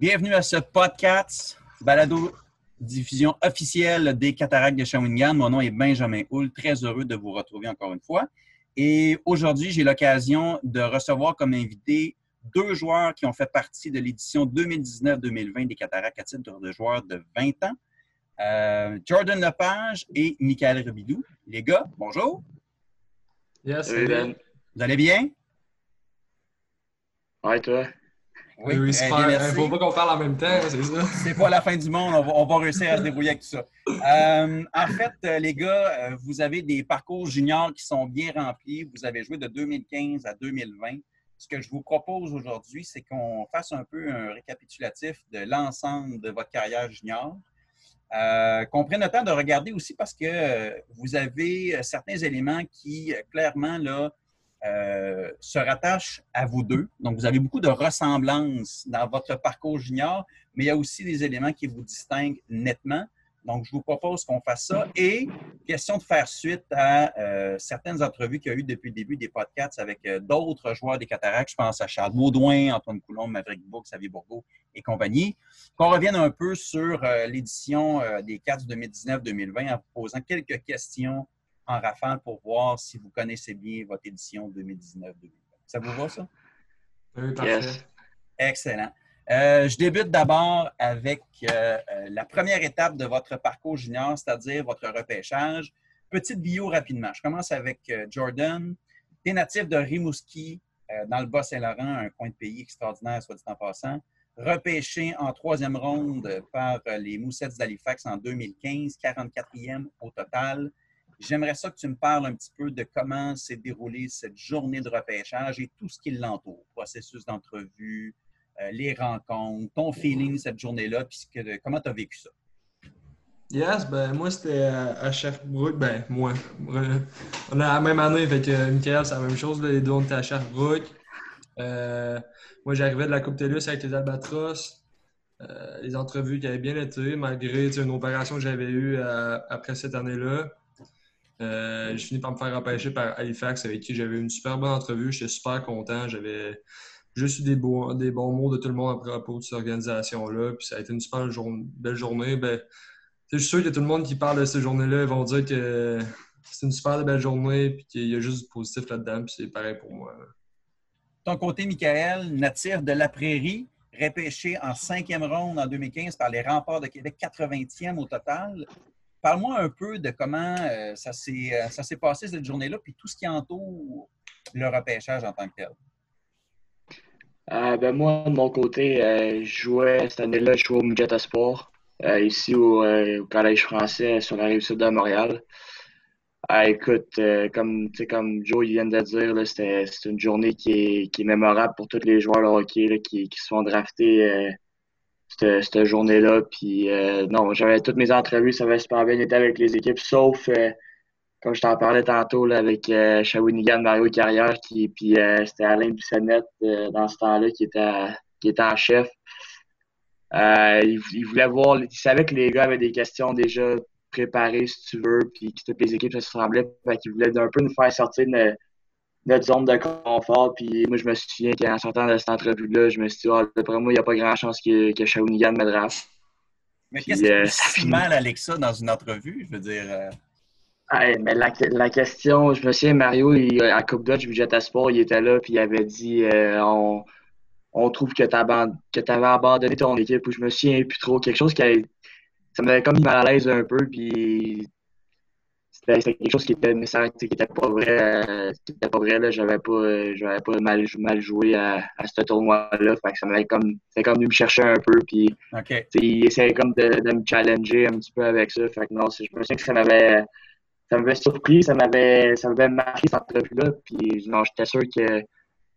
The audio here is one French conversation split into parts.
Bienvenue à ce podcast, balado diffusion officielle des cataractes de Shawinigan. Mon nom est Benjamin Houle, très heureux de vous retrouver encore une fois. Et aujourd'hui, j'ai l'occasion de recevoir comme invité deux joueurs qui ont fait partie de l'édition 2019-2020 des cataractes à titre de joueurs de 20 ans. Euh, Jordan Lepage et Michael Rebidou. Les gars, bonjour. Yes, Salut, Ben. Vous allez bien? Ouais, toi? Oui, Il merci. ne faut pas qu'on parle en même temps, c'est ça? C'est pas la fin du monde, on va, on va réussir à se débrouiller avec tout ça. Euh, en fait, euh, les gars, euh, vous avez des parcours juniors qui sont bien remplis. Vous avez joué de 2015 à 2020. Ce que je vous propose aujourd'hui, c'est qu'on fasse un peu un récapitulatif de l'ensemble de votre carrière junior. Euh, qu'on prenne le temps de regarder aussi parce que vous avez certains éléments qui, clairement, là, euh, se rattachent à vous deux. Donc, vous avez beaucoup de ressemblances dans votre parcours junior, mais il y a aussi des éléments qui vous distinguent nettement. Donc, je vous propose qu'on fasse ça. Et question de faire suite à euh, certaines entrevues qu'il y a eu depuis le début des podcasts avec euh, d'autres joueurs des cataractes. Je pense à Charles Baudouin, Antoine Coulomb, Maverick Bourg, Xavier Bourgault et compagnie. Qu'on revienne un peu sur l'édition des Cats 2019-2020 en vous posant quelques questions en rafale pour voir si vous connaissez bien votre édition 2019-2020. Ça vous va, ça? Oui, parfait. Yes. Excellent. Euh, je débute d'abord avec euh, euh, la première étape de votre parcours junior, c'est-à-dire votre repêchage. Petite bio rapidement. Je commence avec euh, Jordan. Tu es natif de Rimouski, euh, dans le Bas-Saint-Laurent, un coin de pays extraordinaire, soit dit en passant. Repêché en troisième ronde par les Moussettes d'Halifax en 2015, 44e au total. J'aimerais ça que tu me parles un petit peu de comment s'est déroulée cette journée de repêchage et tout ce qui l'entoure. Processus d'entrevue, euh, les rencontres, ton feeling cette journée-là, puis ce que- comment tu as vécu ça? Yes, ben moi c'était à à Sherbrooke, ben moi. On a la même année, fait que euh, Michael, c'est la même chose, les deux on était à Sherbrooke. Euh, moi j'arrivais de la Coupe TELUS avec les Albatros. Euh, les entrevues qui avaient bien été, malgré une opération que j'avais eue euh, après cette année-là. Euh, j'ai fini par me faire repêcher par Halifax avec qui j'avais une super bonne entrevue. J'étais super content. J'avais juste eu des, des bons mots de tout le monde à propos de cette organisation-là. Puis ça a été une super belle journée. Ben, je suis sûr que tout le monde qui parle de cette journée-là, ils vont dire que c'est une super belle journée puis qu'il y a juste du positif là-dedans. Puis c'est pareil pour moi. Ton côté, Michael, natif de la Prairie, repêché en cinquième ronde en 2015 par les remparts de Québec, 80e au total. Parle-moi un peu de comment euh, ça s'est euh, ça s'est passé cette journée-là, puis tout ce qui entoure le repêchage en tant que tel. Euh, ben moi, de mon côté, je jouais cette année-là, je jouais au Midget Sport, ici au, Collège français sur la rive sud de Montréal. Euh, écoute, comme, comme Joe vient de dire, c'est une journée qui est, qui est mémorable pour tous les joueurs de hockey qui, qui se font drafter cette, cette journée-là. Puis euh, non, j'avais toutes mes entrevues, ça avait super bien été avec les équipes, sauf euh, comme je t'en parlais tantôt là, avec euh, Shawinigan, Mario Carrière, qui, puis euh, c'était Alain Bissonnette dans ce temps-là qui était, qui était en chef. Il, il voulait voir, il savait que les gars avaient des questions déjà préparées, si tu veux, puis que toutes les équipes se ressemblaient. Fait qu'il voulait un peu nous faire sortir de notre, zone de confort. Puis moi, je me souviens qu'en sortant de cette entrevue-là, je me suis dit, Ah, d'après moi, il n'y a pas grand chance que, que Shawinigan me draft. Mais qu'est-ce qui euh, si finit. mal avec ça dans une entrevue? Je veux dire, euh, Ouais, mais la, la question, je me souviens, Mario, il, à Coupe Dodge, Budget à Sport, il était là, puis il avait dit euh, on, on trouve que tu avais abandonné ton équipe, ou je me souviens plus trop, quelque chose qui avait- ça m'avait comme mis mal à l'aise un peu, puis c'était c'était quelque chose qui était, nécessaire, qui était pas vrai, euh, qui était pas vrai, là, j'avais pas, euh, j'avais pas mal, mal joué à, à ce tournoi-là, fait que ça m'avait comme, c'était comme venu me chercher un peu, puis il essayait comme de, de me challenger un petit peu avec ça. Fait que non, je me souviens que ça m'avait ça m'avait surpris, ça m'avait ça m'avait marqué cette entrevue-là. Puis non, j'étais sûr que,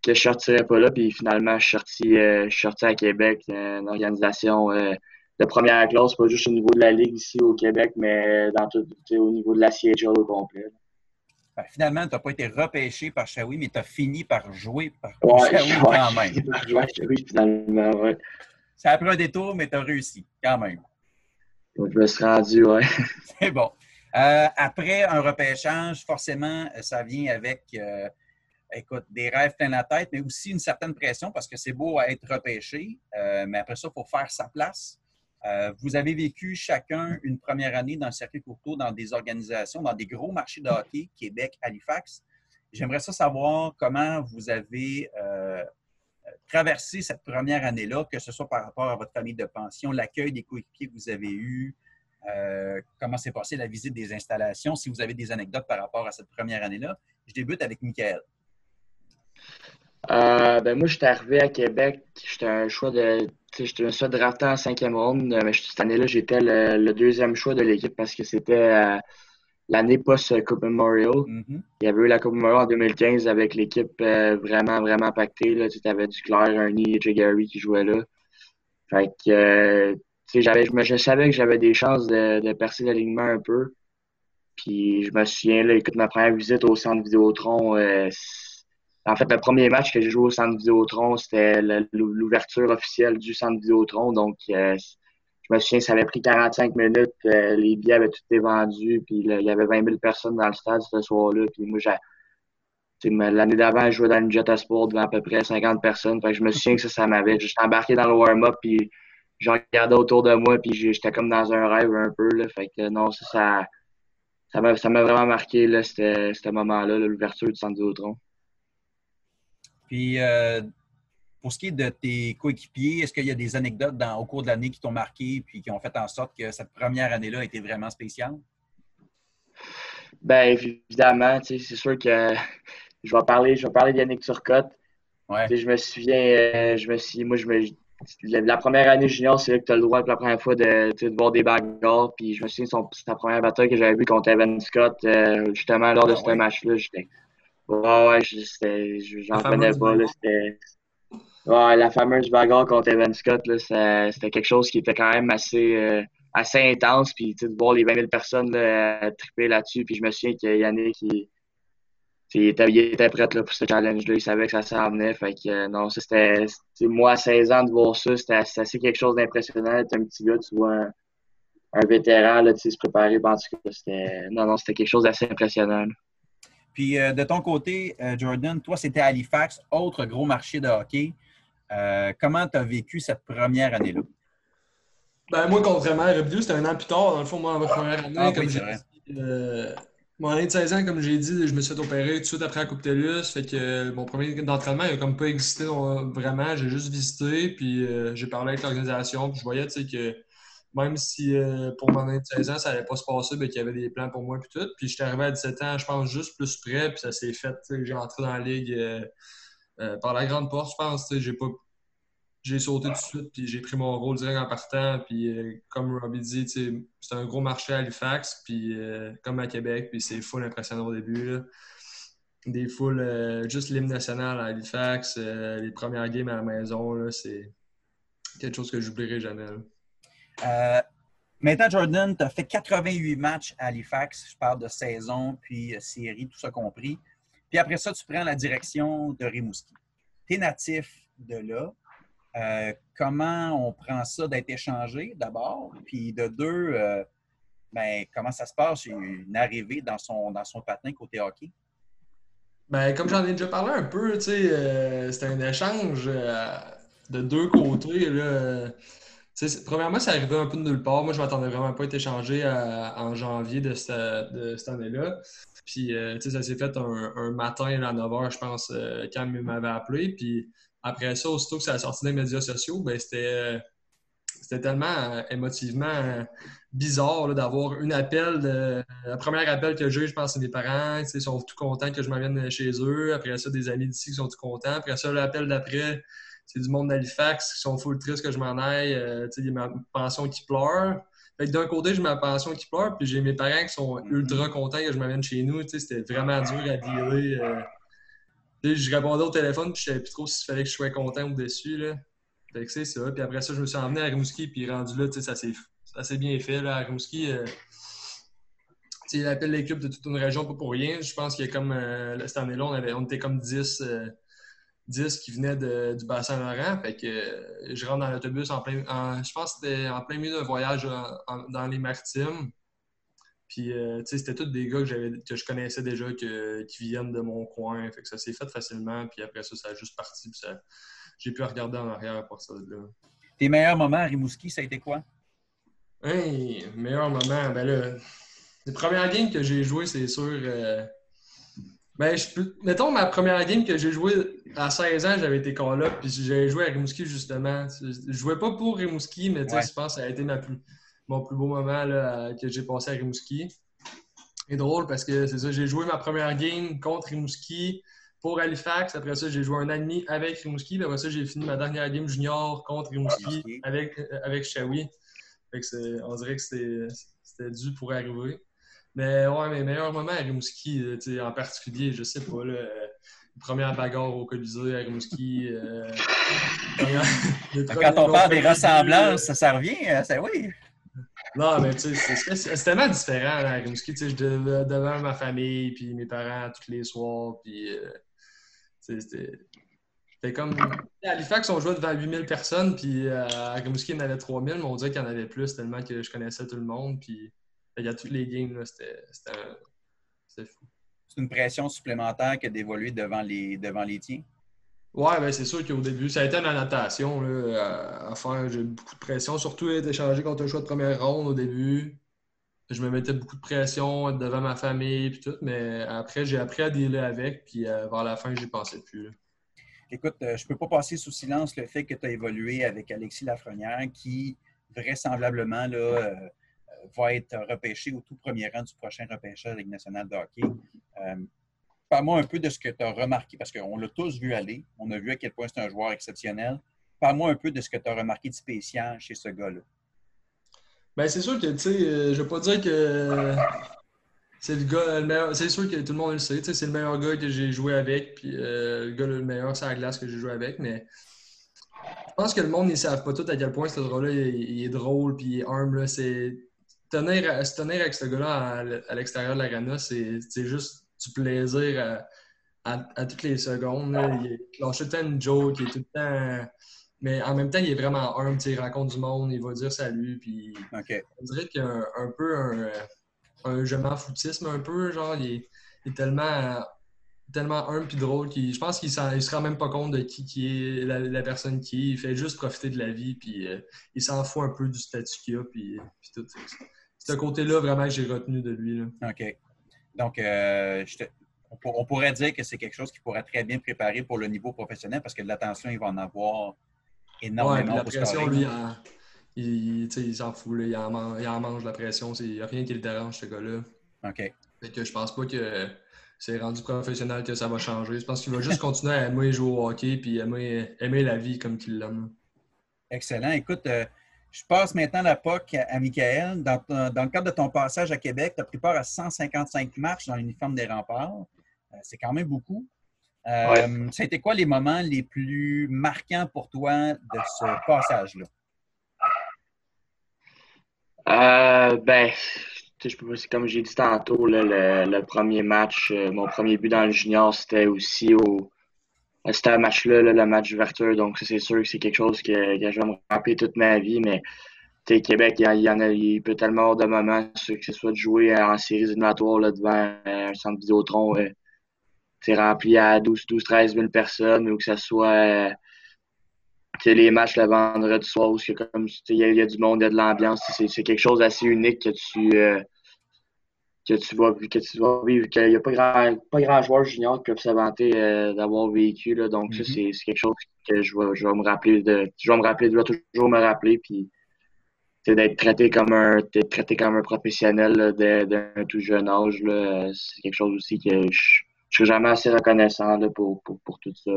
que je sortirais pas là. Puis finalement, je suis sorti, euh, je suis sorti à Québec, euh, une organisation de première classe, pas juste au niveau de la Ligue ici au Québec, mais dans tout, au niveau de la CHL au complet. Ben, finalement, tu n'as pas été repêché par Shawi, mais tu as fini par jouer par Ouais, Shawi ouais, quand même. oui, finalement, ouais. Ça a pris un détour, mais tu as réussi quand même. Je me suis rendu, ouais. C'est bon. Euh, après un repêchage, forcément, ça vient avec euh, écoute, des rêves plein la tête, mais aussi une certaine pression parce que c'est beau à être repêché, euh, mais après ça, il faut faire sa place. Euh, vous avez vécu chacun une première année dans le circuit courtois, dans des organisations, dans des gros marchés de hockey, Québec, Halifax. J'aimerais ça savoir comment vous avez euh, traversé cette première année-là, que ce soit par rapport à votre famille de pension, l'accueil des coéquipiers que vous avez eus, comment s'est passée la visite des installations, si vous avez des anecdotes par rapport à cette première année-là. Je débute avec Michael. Euh, ben moi, j'étais arrivé à Québec. J'étais un choix de. J'étais un choix de drafté en cinquième ronde, mais cette année-là, j'étais le, deuxième choix de l'équipe parce que c'était euh, l'année post-Coupe Memorial. Mm-hmm. Il y avait eu la Coupe Memorial en 2015 avec l'équipe euh, vraiment, vraiment pactée. Là. Tu avais du Claire, Ernie et Gary qui jouaient là. Fait que, j'avais, je, je, savais que j'avais des chances de, de percer l'alignement un peu. Puis je me souviens, là, écoute, ma première visite au centre Vidéotron, en fait, le premier match que j'ai joué au Centre Vidéotron, c'était l'ouverture officielle du Centre Vidéotron. Donc, euh, je me souviens, ça avait pris 45 minutes. Euh, les billets avaient tout été vendus. Puis il y avait 20 000 personnes dans le stade ce soir-là. Puis moi, l'année d'avant, je jouais dans une Jetta Sport devant à peu près 50 personnes. Fait je me souviens que ça, ça m'avait. J'étais embarqué dans le warm-up. Puis je regardais autour de moi. Puis j'étais comme dans un rêve un peu. Là. Fait que non, ça, ça, m'a, vraiment marqué, là, ce moment-là, l'ouverture du Centre Vidéotron. Puis, euh, pour ce qui est de tes coéquipiers, est-ce qu'il y a des anecdotes dans, au cours de l'année qui t'ont marqué puis qui ont fait en sorte que cette première année-là a été vraiment spéciale? Bien, évidemment, c'est sûr que je vais parler, je vais parler d'Yannick Turcotte. Je me souviens, euh, je me suis, moi, je me, la, première année junior, c'est là que tu as le droit pour la première fois de, de voir des bagarres. Puis je me souviens, c'est la première bataille que j'avais vue contre Evan Scott, euh, justement, lors de ah ce match-là. J'étais Ouais, ouais, j'en connais pas. Là, ouais, la fameuse bagarre contre Evan Scott, c'était quelque chose qui était quand même assez, euh, assez intense. Puis de voir les 20 000 personnes là, triper là-dessus. Puis je me souviens que Yannick, il, il, était, il était prêt là, pour ce challenge-là. Il savait que ça s'en venait. Fait que euh, non, c'était. Moi, à 16 ans, de voir ça, c'était assez quelque chose d'impressionnant. T'es un petit gars, tu vois un, un vétéran là, se préparer. En tout cas, c'était. Non, non, c'était quelque chose d'assez impressionnant. Puis euh, de ton côté, euh, Jordan, toi, c'était Halifax, autre gros marché de hockey. Euh, comment tu as vécu cette première année-là? Ben, moi, contrairement à Rebdu, c'était un an plus tard. Dans le fond, moi, ma première année, ah, comme j'ai mon année de 16 ans, comme j'ai dit, je me suis fait opérer tout de suite après la Coupe TELUS. Fait que mon premier d'entraînement, il n'a comme pas existé vraiment. J'ai juste visité, puis j'ai parlé avec l'organisation. Puis je voyais, tu sais, que même si euh, pour mon année de 16 ans, ça n'allait pas se passer, ben, qu'il y avait des plans pour moi et tout. Puis j'étais arrivé à 17 ans, je pense, juste plus près, puis ça s'est fait. J'ai entré dans la ligue euh, euh, par la grande porte, je pense. J'ai pas. J'ai sauté tout de suite, puis j'ai pris mon rôle direct en partant. Puis comme Robbie dit, c'est un gros marché à Halifax, puis comme à Québec, puis c'est full impressionnant au début. Des foules, juste l'hymne national à Halifax, les premières games à la maison, c'est quelque chose que j'oublierai jamais. Euh, maintenant, Jordan, tu as fait 88 matchs à Halifax. Je parle de saison, puis euh, série, tout ça compris. Puis après ça, tu prends la direction de Rimouski. Tu es natif de là. Euh, comment on prend ça d'être échangé d'abord? Puis de deux, ben, comment ça se passe une arrivée dans son, dans patin côté hockey? Ben, comme j'en ai déjà parlé un peu, c'était un échange de deux côtés. Là premièrement, ça arrivait un peu de nulle part. Moi, je m'attendais vraiment pas à être échangé en janvier de cette, année-là. Puis, euh, ça s'est fait un, matin à 9h, je pense, euh, quand il m'avait appelé. Puis, après ça, aussitôt que ça a sorti des médias sociaux, ben, c'était, tellement euh, émotivement bizarre d'avoir une appel. De, la première appel que j'ai je pense, c'est mes parents. Ils sont tout contents que je m'amène chez eux. Après ça, des amis d'ici qui sont tout contents. Après ça, l'appel d'après, du monde d'Halifax qui sont full tristes que je m'en aille. Euh, il y a ma pension qui pleure. Fait d'un côté, j'ai ma pension qui pleure, puis j'ai mes parents qui sont mm-hmm. ultra contents que je m'amène chez nous. C'était vraiment dur à dealer. Euh. je répondais au téléphone, puis je savais plus trop s'il fallait que je sois content ou déçu. Là. Fait que c'est ça. Puis après ça, je me suis emmené à Rimouski, puis rendu là, ça s'est bien fait. Là, à Rimouski, euh, il appelle l'équipe de toute une région pas pour rien. Je pense qu'il y a comme cette année-là, on, on était comme 10 10 qui venaient du bassin Laurent. Fait que euh, je rentre dans l'autobus en plein. je pense que c'était en plein milieu d'un voyage dans les maritimes. Puis, euh, c'était tous des gars que, que je connaissais déjà, que, qui viennent de mon coin. Fait que ça s'est fait facilement. Puis après ça, ça a juste parti. Puis j'ai pu regarder en arrière à partir de là. Tes meilleurs moments à Rimouski, ça a été quoi? Hey, meilleur moment, ben là, les premières games que j'ai jouées, c'est sûr. Euh, ben, je peux... mettons, ma première game que j'ai jouée à 16 ans, j'avais été call-up, puis j'ai joué à Rimouski justement. Je jouais pas pour Rimouski, mais je pense que ça a été ma plus mon plus beau moment là, que j'ai passé à Rimouski. C'est drôle parce que c'est ça, j'ai joué ma première game contre Rimouski pour Halifax. Après ça, j'ai joué un an et demi avec Rimouski. après ça, j'ai fini ma dernière game junior contre Rimouski avec, euh, avec Shawi. on dirait que c'était dû pour arriver. Mais ouais, mes meilleurs moments à Rimouski, euh, en particulier, je sais pas, là, euh, première bagarre au Colisée à Rimouski. Quand on parle des ressemblances, ça, ça revient, ça, oui. Non, mais tu sais, c'est tellement différent à Rimouski. Tu sais, je devant ma famille, puis mes parents tous les soirs, puis euh, c'était comme. À Halifax, on jouait devant 8000 personnes, puis euh, à Rimouski, il y en avait 3000, mais on dirait qu'il y en avait plus tellement que je connaissais tout le monde, puis il y a toutes les games, c'était fou. C'est une pression supplémentaire que d'évoluer devant les, devant les tiens? Ouais, ben c'est sûr qu'au début, ça a été une annotation là, à, faire. J'ai beaucoup de pression, surtout être échangé contre un choix de première ronde au début. Je me mettais beaucoup de pression, être devant ma famille et tout, mais après, j'ai appris à dealer avec, puis euh, vers la fin, j'y pensais plus. Écoute, euh, je ne peux pas passer sous silence le fait que tu as évolué avec Alexis Lafrenière, qui vraisemblablement là, euh, va être repêché au tout premier rang du prochain repêcheur de Ligue nationale de hockey. Parle-moi un peu de ce que tu as remarqué, parce qu'on l'a tous vu aller. On a vu à quel point c'est un joueur exceptionnel. Parle-moi un peu de ce que tu as remarqué de spécial chez ce gars-là. Bien, c'est sûr que, tu sais, euh, je ne vais pas dire que c'est le gars. C'est sûr que tout le monde le sait. C'est le meilleur gars que j'ai joué avec, puis euh, le gars le meilleur sur la glace que j'ai joué avec. Mais je pense que le monde ne savent pas tout à quel point ce il, est drôle, puis il humble. C'est tenir, se tenir avec ce gars-là à, l'extérieur de l'arena, c'est juste du plaisir à, toutes les secondes. Il lâche tout le temps une joke, il est tout le temps. Mais en même temps, il est vraiment humble, il rencontre du monde, il va dire salut. Puis on dirait qu'il y a un, peu un, un je m'en foutisme un peu. Genre, il est, tellement, tellement humble et drôle qu'il je pense qu'il ne se rend même pas compte de qui, qui est la, personne qui est. Il fait juste profiter de la vie, puis euh, il s'en fout un peu du statut qu'il a, puis, puis tout. Ce côté-là, vraiment, que j'ai retenu de lui. Là. OK. Donc, euh, on, pourrait dire que c'est quelque chose qui pourrait très bien préparer pour le niveau professionnel parce que de l'attention, il va en avoir énormément. Ouais, la pression, lui, il, s'en fout. il, en mange, la pression. Il n'y a rien qui le dérange, ce gars-là. OK. Fait que je pense pas que c'est rendu professionnel que ça va changer. Je pense qu'il va juste continuer à aimer jouer au hockey et aimer, aimer la vie comme qu'il l'aime. Excellent. Écoute, euh, je passe maintenant la POC à, Michael. Dans, le cadre de ton passage à Québec, tu as pris part à 155 marches dans l'uniforme des remparts. Euh, c'est quand même beaucoup. Euh, ça a été quoi les moments les plus marquants pour toi de ce passage-là? Euh, ben, je comme j'ai dit tantôt, le, premier match, mon premier but dans le junior, c'était aussi au, c'était un match-là, le match d'ouverture. Donc, c'est sûr que c'est quelque chose que, je vais me rappeler toute ma vie. Mais Québec, il y, en a, il peut tellement de moments, que ce soit de jouer en séries éliminatoires devant euh, un centre Vidéotron euh, rempli à 12, 12, 13 000 personnes, ou que ce soit euh, les matchs le vendredi soir où comme il y, y, a du monde, il y a de l'ambiance. C'est quelque chose d'assez unique que tu euh, que tu vas, que tu vas vivre, qu'il n'y a pas grand, pas grand joueur junior qui peuvent se vanter euh, d'avoir vécu. Là, donc, ça, mm-hmm. c'est quelque chose que je vais, je vais me rappeler de. Je vais me rappeler, je vais toujours me rappeler. Puis, d'être traité comme un traité comme un professionnel d'un tout jeune âge. C'est quelque chose aussi que je, je suis jamais assez reconnaissant là, pour, pour, pour, tout ça.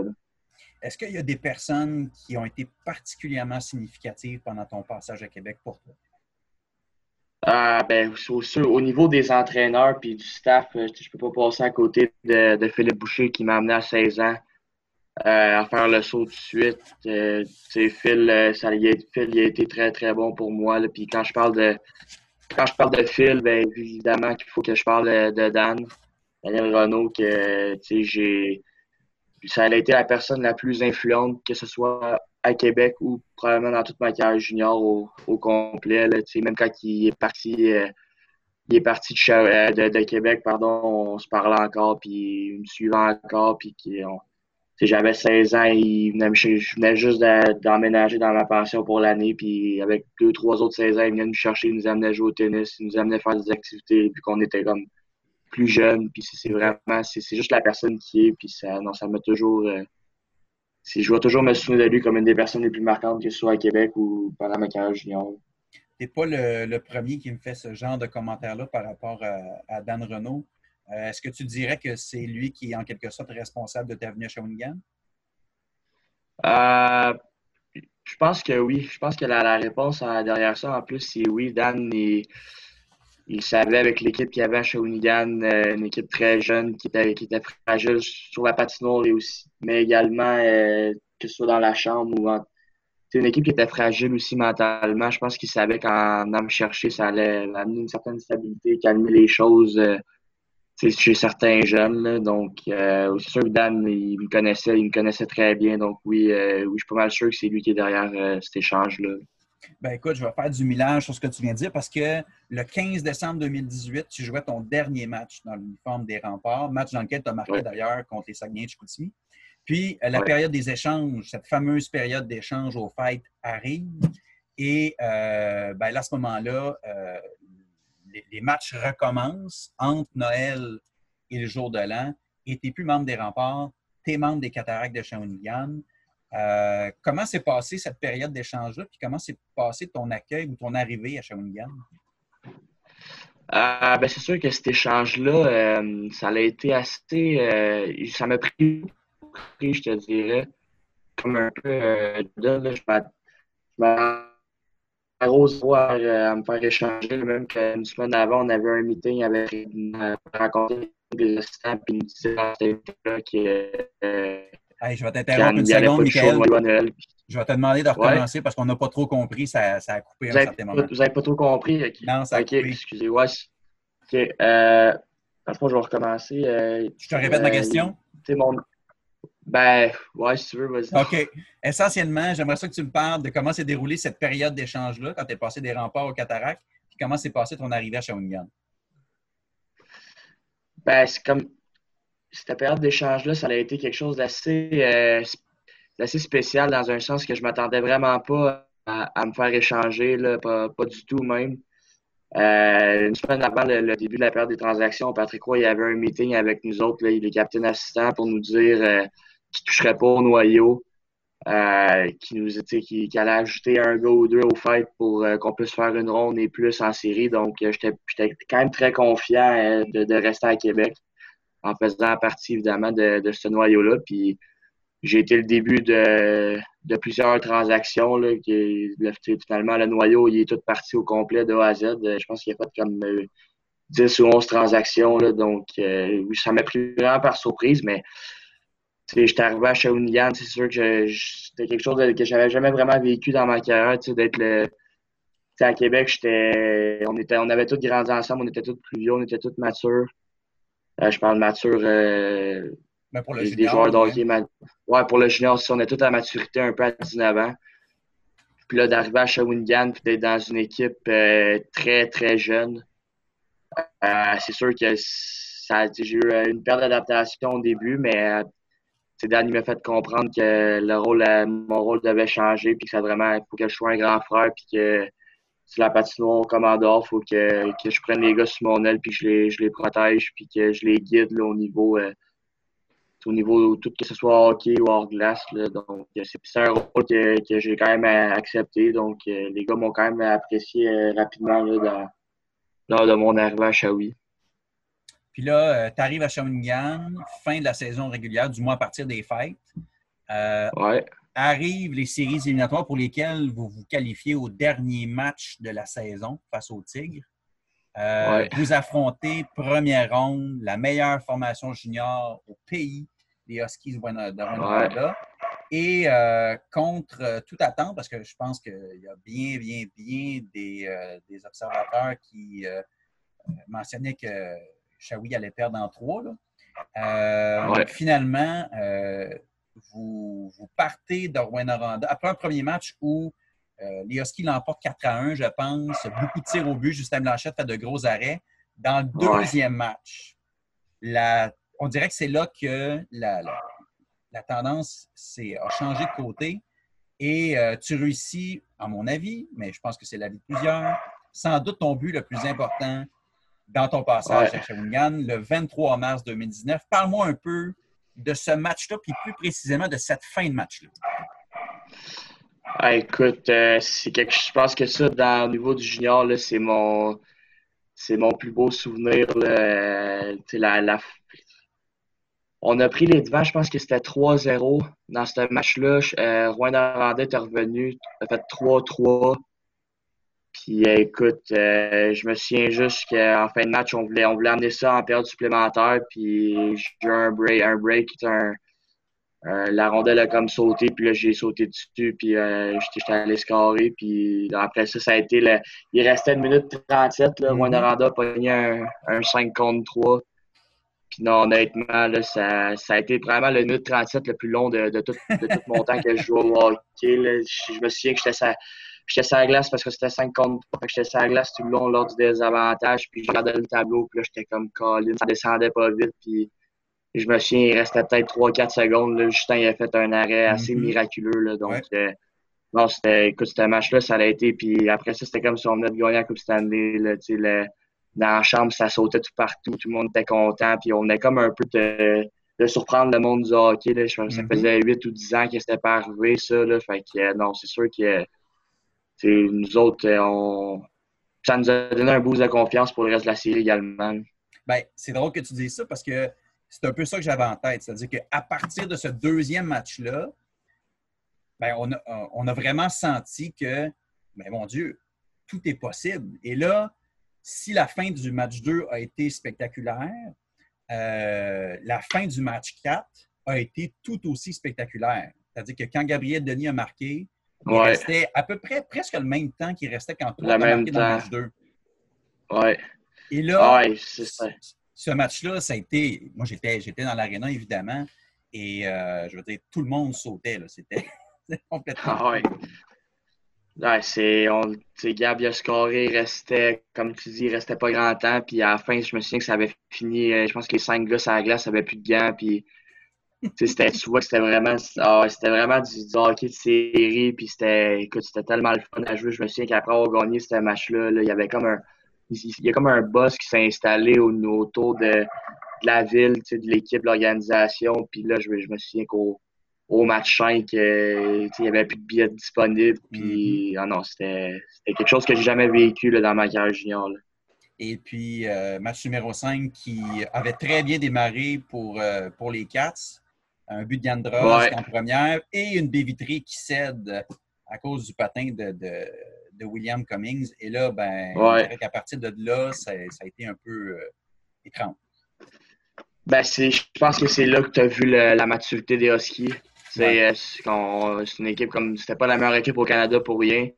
Est-ce qu'il y a des personnes qui ont été particulièrement significatives pendant ton passage à Québec pour toi? Ah, ben, au, niveau des entraîneurs puis du staff, euh, je peux pas passer à côté de, Philippe Boucher qui m'a amené à 16 ans euh, à faire le saut tout de suite. Phil, ça, a, Phil il a été très, très bon pour moi. Puis quand je parle de quand je parle de Phil, ben, évidemment qu'il faut que je parle de, Dan, Daniel Renault, que j'ai ça a été la personne la plus influente, que ce soit à Québec ou probablement dans toute ma carrière junior au, complet. Même quand il est parti euh, il est parti de, de, Québec, pardon, on se parlait encore, puis il me suivait encore, puis j'avais 16 ans, il venait je venais juste d'emménager dans ma pension pour l'année, puis avec deux, trois autres 16 ans, il venait nous chercher, il nous amenait jouer au tennis, il nous amenait faire des activités, puis qu'on était comme plus jeune, puis c'est vraiment, c'est juste la personne qui est, puis ça, non, ça m'a toujours, euh, je vais toujours me souvenir de lui comme une des personnes les plus marquantes, que ce soit à Québec ou pendant ma carrière junior n'es pas le, premier qui me fait ce genre de commentaire-là par rapport à, Dan Renault. Euh, est-ce que tu dirais que c'est lui qui est en quelque sorte responsable de ta venue à Shawinigan? Euh, je pense que oui. Je pense que la, réponse derrière ça, en plus, c'est oui. Dan, il, savait avec l'équipe qu'il y avait à Shawinigan, euh, une équipe très jeune qui était, qui était fragile sur la patinoire, et aussi, mais également que ce soit dans la chambre ou en, c'est une équipe qui était fragile aussi mentalement. Je pense qu'il savait qu'en allant me chercher, ça allait amener une certaine stabilité, calmer les choses euh, chez certains jeunes. Donc, euh, c'est sûr que Dan, il me connaissait, il me connaissait très bien. Donc, oui, euh, oui je suis pas mal sûr que c'est lui qui est derrière cet échange-là. Ben écoute, je vais faire du millage sur ce que tu viens de dire parce que le 15 décembre 2018, tu jouais ton dernier match dans l'uniforme des remparts, match dans lequel tu as marqué d'ailleurs contre les Saguenay de Chicoutimi. Puis euh, la période des échanges, cette fameuse période d'échange aux fêtes arrive. Et euh, ben, à ce moment-là, euh, les, matchs recommencent entre Noël et le jour de l'an. Et tu n'es plus membre des remparts, tu es membre des cataractes de Shawinigan. Comment s'est passée cette période d'échange-là? Puis comment s'est passé ton accueil ou ton arrivée à Shawinigan? ben, c'est sûr que cet échange-là, ça a été assez. ça m'a pris je te dirais, comme un peu euh, de, je m'arrose euh, à me faire échanger. Même qu'une semaine avant, on avait un meeting avec euh, rencontré des assistants, puis nous disait ah, là qui euh, je vais t'interrompre une seconde, Michael. Je vais te demander de recommencer parce qu'on n'a pas trop compris, ça, ça a coupé à un certain moment. Vous n'avez pas trop compris? Non, ça a coupé. excusez. moi OK. Euh, je vais recommencer. je te répète ma question? Mon, ben, ouais, si tu veux, vas-y. OK. Essentiellement, j'aimerais ça que tu me parles de comment s'est déroulée cette période d'échange-là, quand tu es passé des remparts au Cataract, puis comment s'est passé ton arrivée à Shawinigan. Ben, c'est comme. Cette période d'échange-là, ça a été quelque chose d'assez euh, spécial dans un sens que je m'attendais vraiment pas à, me faire échanger, là, pas, du tout même. Euh, une semaine avant le, début de la période des transactions, Patrick Roy il avait un meeting avec nous autres, là, il est capitaine assistant, pour nous dire euh, qui ne toucherait pas au noyau, euh, qui nous qui, qui, allait ajouter un gars ou deux au fait pour euh, qu'on puisse faire une ronde et plus en série. Donc, euh, j'étais quand même très confiant de, rester à Québec en faisant partie évidemment de, ce noyau-là. Puis j'ai été le début de, plusieurs transactions. Là, qui, finalement, le noyau, il est tout parti au complet de A à Z. Je pense qu'il y a pas comme 10 ou 11 transactions. Là, donc, ça m'a pris vraiment par surprise, mais j'étais arrivé à Shawinigan, c'est sûr que c'était quelque chose que j'avais jamais vraiment vécu dans ma carrière, d'être le. à Québec, j'étais. On était, on avait tous grandi ensemble, on était tous plus vieux, on était tous matures. Euh, je parle mature. Euh, ben, pour le des joueurs d'hockey. Ouais. pour le junior, on est tous à maturité un peu à 19 ans. Puis là, d'arriver à Shawinigan, puis d'être dans une équipe euh, très, très jeune. c'est sûr que j'ai eu une perte d'adaptation au début, mais Dan m'a fait comprendre que le rôle, mon rôle devait changer, puis que ça vraiment, il faut que je sois un grand frère, puis que si la patinoire au commandeur, il faut que, que, je prenne les gars sur mon aile, puis que je les, je les protège, puis que je les guide là, au niveau, euh, au niveau tout que ce soit hockey ou hors glace. Là, donc, c'est un rôle que, que j'ai quand même accepté. Donc, euh, les gars m'ont quand même apprécié rapidement là, dans, lors de mon arrivée à Shawi. Puis là, euh, tu arrives à Shawinigan, fin de la saison régulière, du moins à partir des fêtes. Euh, ouais. Arrivent les séries éliminatoires pour lesquelles vous vous qualifiez au dernier match de la saison face aux Tigres. Euh, vous affrontez première ronde, la meilleure formation junior au pays, les Huskies de Rwanda. Et contre toute attente, parce que je pense qu'il y a bien, bien, bien des, des observateurs qui mentionnaient que Shawi allait perdre en trois. Euh, finalement, vous, partez de Rwanda après un premier match où euh, les Huskies l'emportent 4 à 1, je pense. Beaucoup de tirs au but. Justin Blanchette fait de gros arrêts. Dans le deuxième match, on dirait que c'est là que la, tendance a changé de côté et euh, tu réussis, à mon avis, mais je pense que c'est l'avis de plusieurs, sans doute ton but le plus important dans ton passage à Shawinigan le 23 mars 2019. Parle-moi un peu de ce match-là, puis plus précisément de cette fin de match-là? Ah, écoute, euh, je pense que ça, dans, au niveau du junior, c'est mon c'est mon plus beau souvenir. La, On a pris les devants, je pense que c'était 3-0 dans ce match-là. Euh, Rouen Norandais est revenu, a fait 3-3. Puis euh, écoute, euh, je me souviens juste qu'en fin de match, on voulait, on voulait amener ça en période supplémentaire. Puis j'ai eu un break, un break, un, la rondelle a comme sauté, puis là, j'ai sauté dessus, puis euh, j'étais allé scorer, puis après ça, ça a été le... Il restait une minute 37, là, mm a pogné un, un 5 contre 3. Puis non, honnêtement, là, ça, ça a été vraiment le minute 37 le plus long de, de, tout, de tout mon temps que je jouais au hockey. Là. Je, me souviens que j'étais sur, j'étais sur la glace parce que c'était 5 contre 3. J'étais sur la glace tout le long lors du désavantage. Puis je regardais le tableau. Puis là, j'étais comme Colin. Ça descendait pas vite. Puis je me souviens, il restait peut-être 3-4 secondes. Là, Justin il a fait un arrêt assez mm-hmm. miraculeux. Là, donc, euh, non, c'était, écoute, ce match-là, ça a été. Puis après ça, c'était comme si on venait de gagner la Coupe Stanley. Là, le, dans la chambre, ça sautait tout partout. Tout le monde était content. Puis on venait comme un peu de, de surprendre le monde du hockey. Là. Je, Ça mm-hmm. faisait 8 ou 10 ans que c'était pas arrivé, ça. Là. Fait que, euh, non, c'est sûr que nous autres, euh, on... ça nous a donné un boost de confiance pour le reste de la série également. Ben, c'est drôle que tu dises ça parce que c'est un peu ça que j'avais en tête. C'est-à-dire qu'à partir de ce deuxième match-là, ben, on, a, vraiment senti que, ben, mon Dieu, tout est possible. Et là, si la fin du match 2 a été spectaculaire, euh, la fin du match 4 a été tout aussi spectaculaire. C'est-à-dire que quand Gabriel Denis a marqué, il restait à peu près presque le même temps qu'il restait quand toi marqué dans le match 2. Ouais. Et là, ce match-là, ça a été. Moi, j'étais, j'étais dans l'aréna, évidemment, et euh, je veux dire, tout le monde sautait. C'était complètement. Ah ouais. Ouais, c'est. Gab, il a scoré, il restait, comme tu dis, il restait pas grand temps. Puis à la fin, je me souviens que ça avait fini. Euh, je pense que les cinq gars sur la glace n'avaient plus de gants. Puis c'était, tu vois que c'était vraiment, ah, c'était vraiment du, hockey de série. Puis c'était, écoute, c'était tellement le fun à jouer. Je me souviens qu'après avoir gagné ce match-là, là, il y avait comme un il y a comme un boss qui s'est installé autour de, la ville, de l'équipe, de l'organisation. Puis là, je, me souviens qu'au au match 5, euh, il n'y avait plus de billets disponibles. Puis, mm-hmm. ah non, c'était quelque chose que j'ai jamais vécu là, dans ma carrière junior. Et puis, euh, match numéro 5 qui avait très bien démarré pour, euh, pour les Cats. Un but de Yandros en première et une baie vitrée qui cède à cause du patin de de William Cummings. Et là, ben, à partir de là, ça, a été un peu euh, étrange. Ben, je pense que c'est là que tu as vu la maturité des Huskies. Euh, c'est une équipe comme. C'était pas la meilleure équipe au Canada pour rien.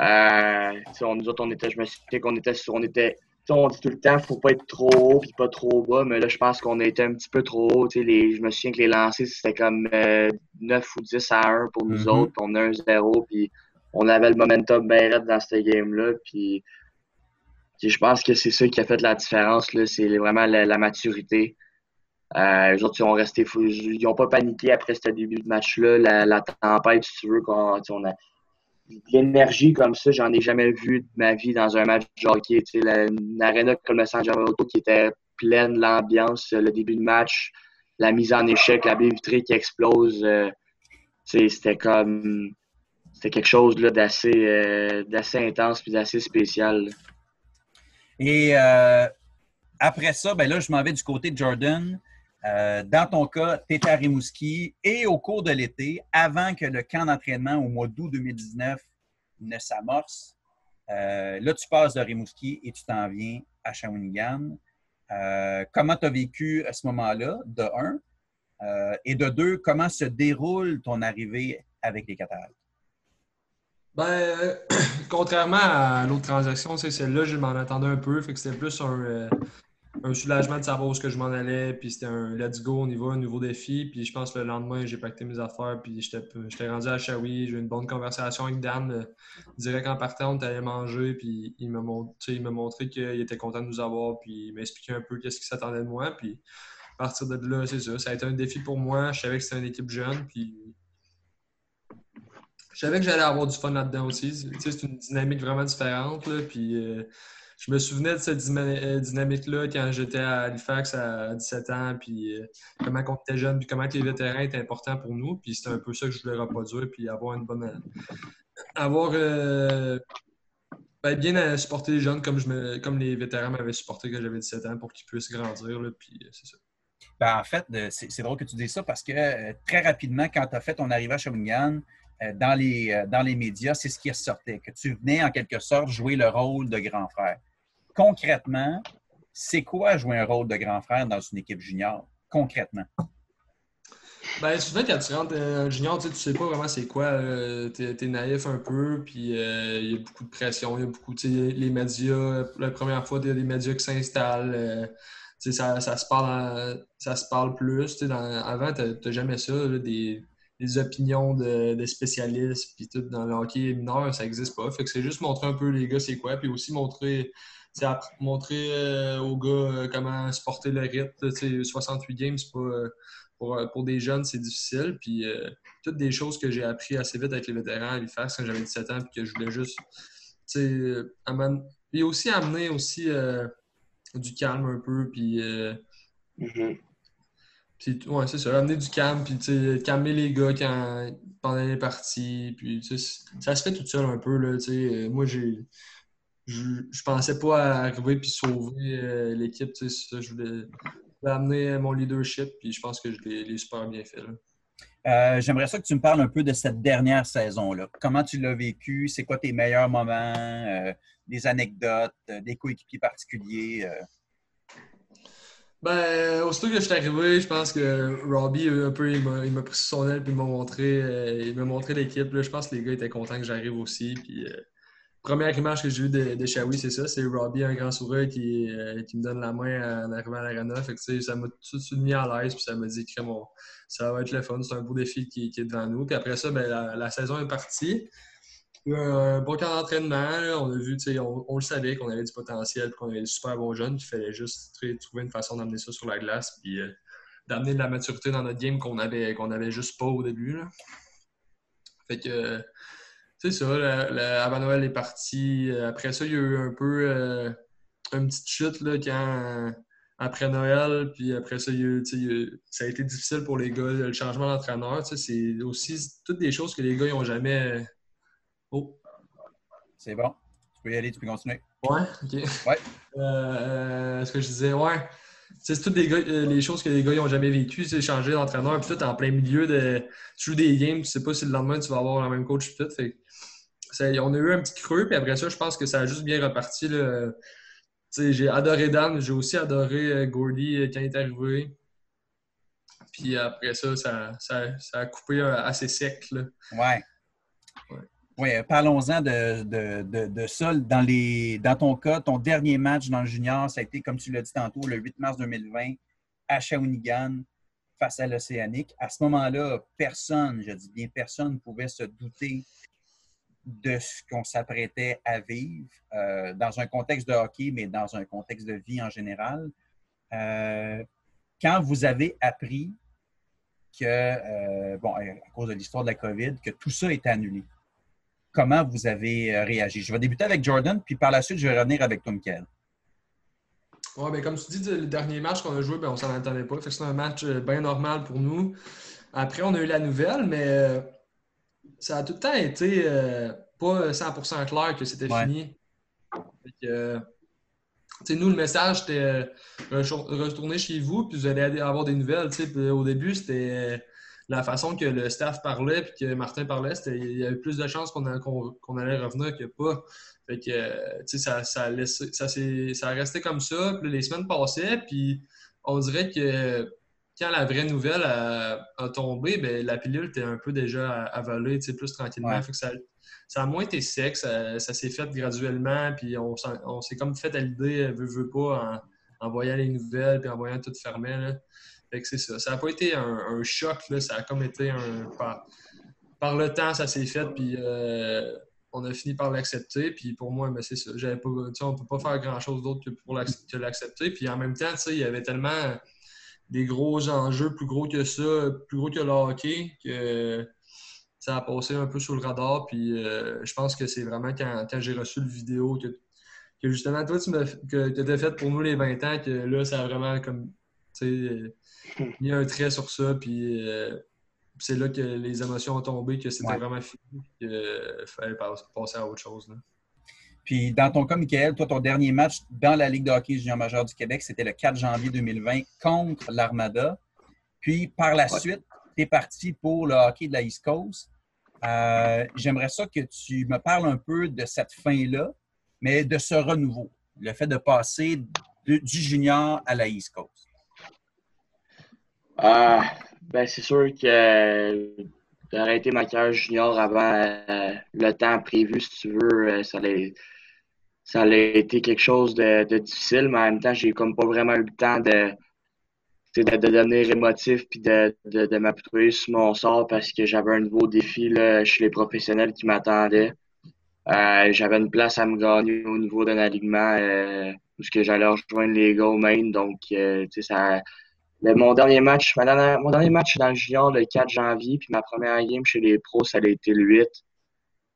Euh, on, nous autres, on était, je me souviens qu'on était. On était. On dit tout le temps, faut pas être trop haut puis pas trop bas, mais là, je pense qu'on était un petit peu trop haut. Les, je me souviens que les lancers, c'était comme 9 ou 10 à 1 pour nous mm-hmm. autres, on a un 0, puis on avait le momentum bien dans ce game-là. Puis, je pense que c'est ça qui a fait la différence. C'est vraiment la, maturité. Euh, les autres, ils ont resté fous. Ils n'ont pas paniqué après ce début de match-là. La, tempête, si tu veux, qu'on on a l'énergie comme ça, j'en ai jamais vu de ma vie dans un match de hockey. Tu sais, une comme le San Auto qui était pleine, l'ambiance, le début de match, la mise en échec, la baie vitrée qui explose. Euh, c'était comme c'était quelque chose d'assez euh, d'assez intense puis d'assez spécial. Et euh, après ça, ben là, je m'en vais du côté de Jordan. Euh, dans ton cas, tu étais à Rimouski et au cours de l'été, avant que le camp d'entraînement au mois d'août 2019 ne s'amorce, là, tu passes de Rimouski et tu t'en viens à Shawinigan. comment tu as vécu à ce moment-là, de un? et de deux, comment se déroule ton arrivée avec les Cataractes? Ben, contrairement à l'autre transaction, celle-là, je m'en attendais un peu. Fait que c'était plus un, euh, un soulagement de savoir où ce que je m'en allais, puis c'était un let's go, on y va, un nouveau défi. Puis je pense que le lendemain, j'ai pacté mes affaires, puis j'étais rendu à Shawi, j'ai eu une bonne conversation avec Dan. Euh, direct en partant, on allait manger, puis il m'a montré qu'il était content de nous avoir, puis il m'a expliqué un peu qu'est-ce qu'il s'attendait de moi. Puis à partir de là, c'est ça. Ça a été un défi pour moi. Je savais que c'était une équipe jeune, puis je savais que j'allais avoir du fun là-dedans aussi. C'est une dynamique vraiment différente, là, puis. Euh, je me souvenais de cette euh, dynamique-là quand j'étais à Halifax à 17 ans, puis euh, comment on était jeune, puis comment les vétérans étaient importants pour nous. Puis c'était un peu ça que je voulais reproduire, puis avoir une bonne. avoir. Euh, ben, bien supporter les jeunes comme, je me, comme les vétérans m'avaient supporté quand j'avais 17 ans pour qu'ils puissent grandir, là, puis c'est ça. Ben, en fait, c'est drôle que tu dises ça parce que très rapidement, quand tu as fait ton arrivée à Shawinigan, dans les, dans les médias, c'est ce qui ressortait, que tu venais en quelque sorte jouer le rôle de grand frère concrètement, c'est quoi jouer un rôle de grand frère dans une équipe junior? Concrètement. Ben, souvent, quand tu rentres en junior, tu sais, sais pas vraiment c'est quoi. Euh, tu es, naïf un peu, puis euh, il y a beaucoup de pression. Il y a beaucoup, tu sais, les médias, la première fois, il y a des médias qui s'installent. Euh, tu ça, ça, se parle ça se parle plus. Tu avant, tu n'as jamais ça, des, des, opinions de, de spécialistes, puis tout, dans le hockey mineur, ça n'existe pas. Fait que c'est juste montrer un peu les gars c'est quoi, puis aussi montrer montrer euh, aux gars euh, comment supporter le rythme. 68 games, pas, euh, pour, pour, des jeunes, c'est difficile. Puis toutes des choses que j'ai appris assez vite avec les vétérans à Halifax quand j'avais 17 ans, puis que je voulais juste. Puis aussi amener aussi du calme un peu, puis. Mm-hmm. ouais, c'est ça, amener du calme, puis calmer les gars quand, pendant les parties. Puis ça se fait tout seul un peu. Là, moi, j'ai je, pensais pas arriver puis sauver euh, l'équipe. Je voulais, amener mon leadership, puis je pense que je l'ai super bien fait. Euh, j'aimerais ça que tu me parles un peu de cette dernière saison-là. Comment tu l'as vécu? C'est quoi tes meilleurs moments? Euh, des anecdotes, des coéquipiers particuliers? Ben, aussitôt que je suis arrivé, je pense que Robbie, un peu, il m'a pris son aile puis il m'a montré, il montré l'équipe. Je pense que les gars étaient contents que j'arrive aussi. Puis, première image que j'ai eue de, de Shawi, c'est ça. C'est Robbie, un grand sourire, qui, euh, qui me donne la main en arrivant à l'arena. Ça m'a tout de suite mis à l'aise. Puis ça m'a dit que bon, ça va être le fun. C'est un beau défi qui, est devant nous. Puis après ça, ben, la, saison est partie. Un bon camp d'entraînement. On a vu, on, on le savait qu'on avait du potentiel, qu'on avait des super bons jeunes. Il fallait juste trouver une façon d'amener ça sur la glace. Puis euh, d'amener de la maturité dans notre game qu'on avait, avait juste pas au début. Là. Fait que c'est ça, avant Noël est parti. Après ça, il y a eu un peu euh, une petite chute là, quand, après Noël. Puis après ça, ça a été difficile pour les gars. Le changement d'entraîneur, c'est aussi toutes des choses que les gars n'ont jamais. Oh. C'est bon. Tu peux y aller, tu peux continuer. Ouais, ok. Ouais. Euh, ce que je disais, ouais c'est toutes les, euh, les, choses que les gars n'ont jamais vécues. C'est changer d'entraîneur, puis tout en plein milieu de. Tu joues des games, tu sais pas si le lendemain tu vas avoir le même coach, tout. Fait, on a eu un petit creux, puis après ça, je pense que ça a juste bien reparti. J'ai adoré Dan, j'ai aussi adoré euh, Gordy euh, quand il est arrivé. Puis après ça, ça, a coupé assez sec. Là. Ouais. Oui, parlons-en de, de, ça. Dans, les, dans ton cas, ton dernier match dans le junior, ça a été, comme tu l'as dit tantôt, le 8 mars 2020 à Shawinigan face à l'Océanique. À ce moment-là, personne, je dis bien personne, ne pouvait se douter de ce qu'on s'apprêtait à vivre euh, dans un contexte de hockey, mais dans un contexte de vie en général. Euh, quand vous avez appris que, euh, bon, à cause de l'histoire de la COVID, que tout ça est annulé, comment vous avez euh, réagi. Je vais débuter avec Jordan, puis par la suite, je vais revenir avec Tom Kell. Ouais, ben, comme tu dis, le dernier match qu'on a joué, ben, on s'en attendait pas. C'est un match euh, bien normal pour nous. Après, on a eu la nouvelle, mais euh, ça a tout le temps été pas 100% clair que c'était fini. nous, le message, c'était retourner chez vous, puis vous allez avoir des nouvelles. au début, c'était la façon que le staff parlait puis que Martin parlait, il y avait plus de chances qu'on allait revenir que pas. Fait que, ça, ça, ça, ça a resté comme ça. Puis les semaines passaient, puis on dirait que quand la vraie nouvelle a, tombé, ben, la pilule était un peu déjà avalée, plus tranquillement. ça, ça, a moins été sec, ça, s'est fait graduellement, puis on, s'est comme fait à l'idée, veut, veut pas, en voyant les nouvelles puis en voyant tout fermer. Là. C'est ça. Ça n'a pas été un, choc, là. ça a comme été un. Par, le temps, ça s'est fait, puis euh, on a fini par l'accepter. Puis pour moi, ben, c'est ça. On ne peut pas faire grand-chose d'autre que pour l'accepter. Puis en même temps, il y avait tellement des gros enjeux plus gros que ça, plus gros que le hockey, que ça a passé un peu sous le radar. Puis euh, je pense que c'est vraiment quand, j'ai reçu le vidéo que, justement, toi, tu que, as fait pour nous les 20 ans, que là, ça a vraiment comme mis un trait sur ça. Puis euh, c'est là que les émotions ont tombé, que c'était vraiment fini, qu'il fallait passer à autre chose. Puis dans ton cas, Michael, toi, ton dernier match dans la Ligue de hockey junior majeur du Québec, c'était le 4 janvier 2020 contre l'Armada. Puis par la suite, tu es parti pour le hockey de la East Coast. Euh, j'aimerais ça que tu me parles un peu de cette fin-là, mais de ce renouveau, le fait de passer du junior à la East Coast. Euh, ben c'est sûr que d'arrêter ma carrière junior avant euh, le temps prévu, si tu veux, ça allait, ça été quelque chose de, difficile, mais en même temps, j'ai comme pas vraiment eu le temps de, de, devenir émotif puis de, de, de sur mon sort parce que j'avais un nouveau défi là, chez les professionnels qui m'attendaient. Euh, j'avais une place à me gagner au niveau d'un alignement euh, que j'allais rejoindre les au main. Donc, euh, ça, mon dernier match, mon dernier match dans le junior le 4 janvier, puis ma première game chez les pros, ça a été le 8.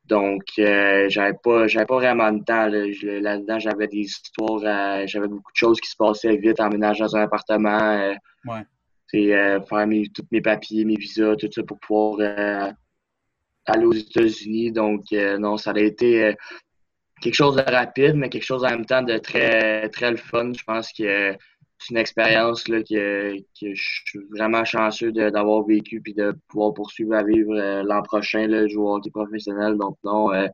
Donc, euh, j'avais pas, j'avais pas vraiment de temps. Là. dedans j'avais des histoires, euh, j'avais beaucoup de choses qui se passaient vite, emménager dans un appartement, euh, ouais. euh, faire mes, tous mes papiers, mes visas, tout ça pour pouvoir aller aux États-Unis. Donc, non, ça a été quelque chose de rapide, mais quelque chose en même temps de très, très le fun. Je pense que une expérience là, que, que, je suis vraiment chanceux d'avoir vécu puis de pouvoir poursuivre à vivre euh, l'an prochain, là, jouer au hockey professionnel. Donc non, euh,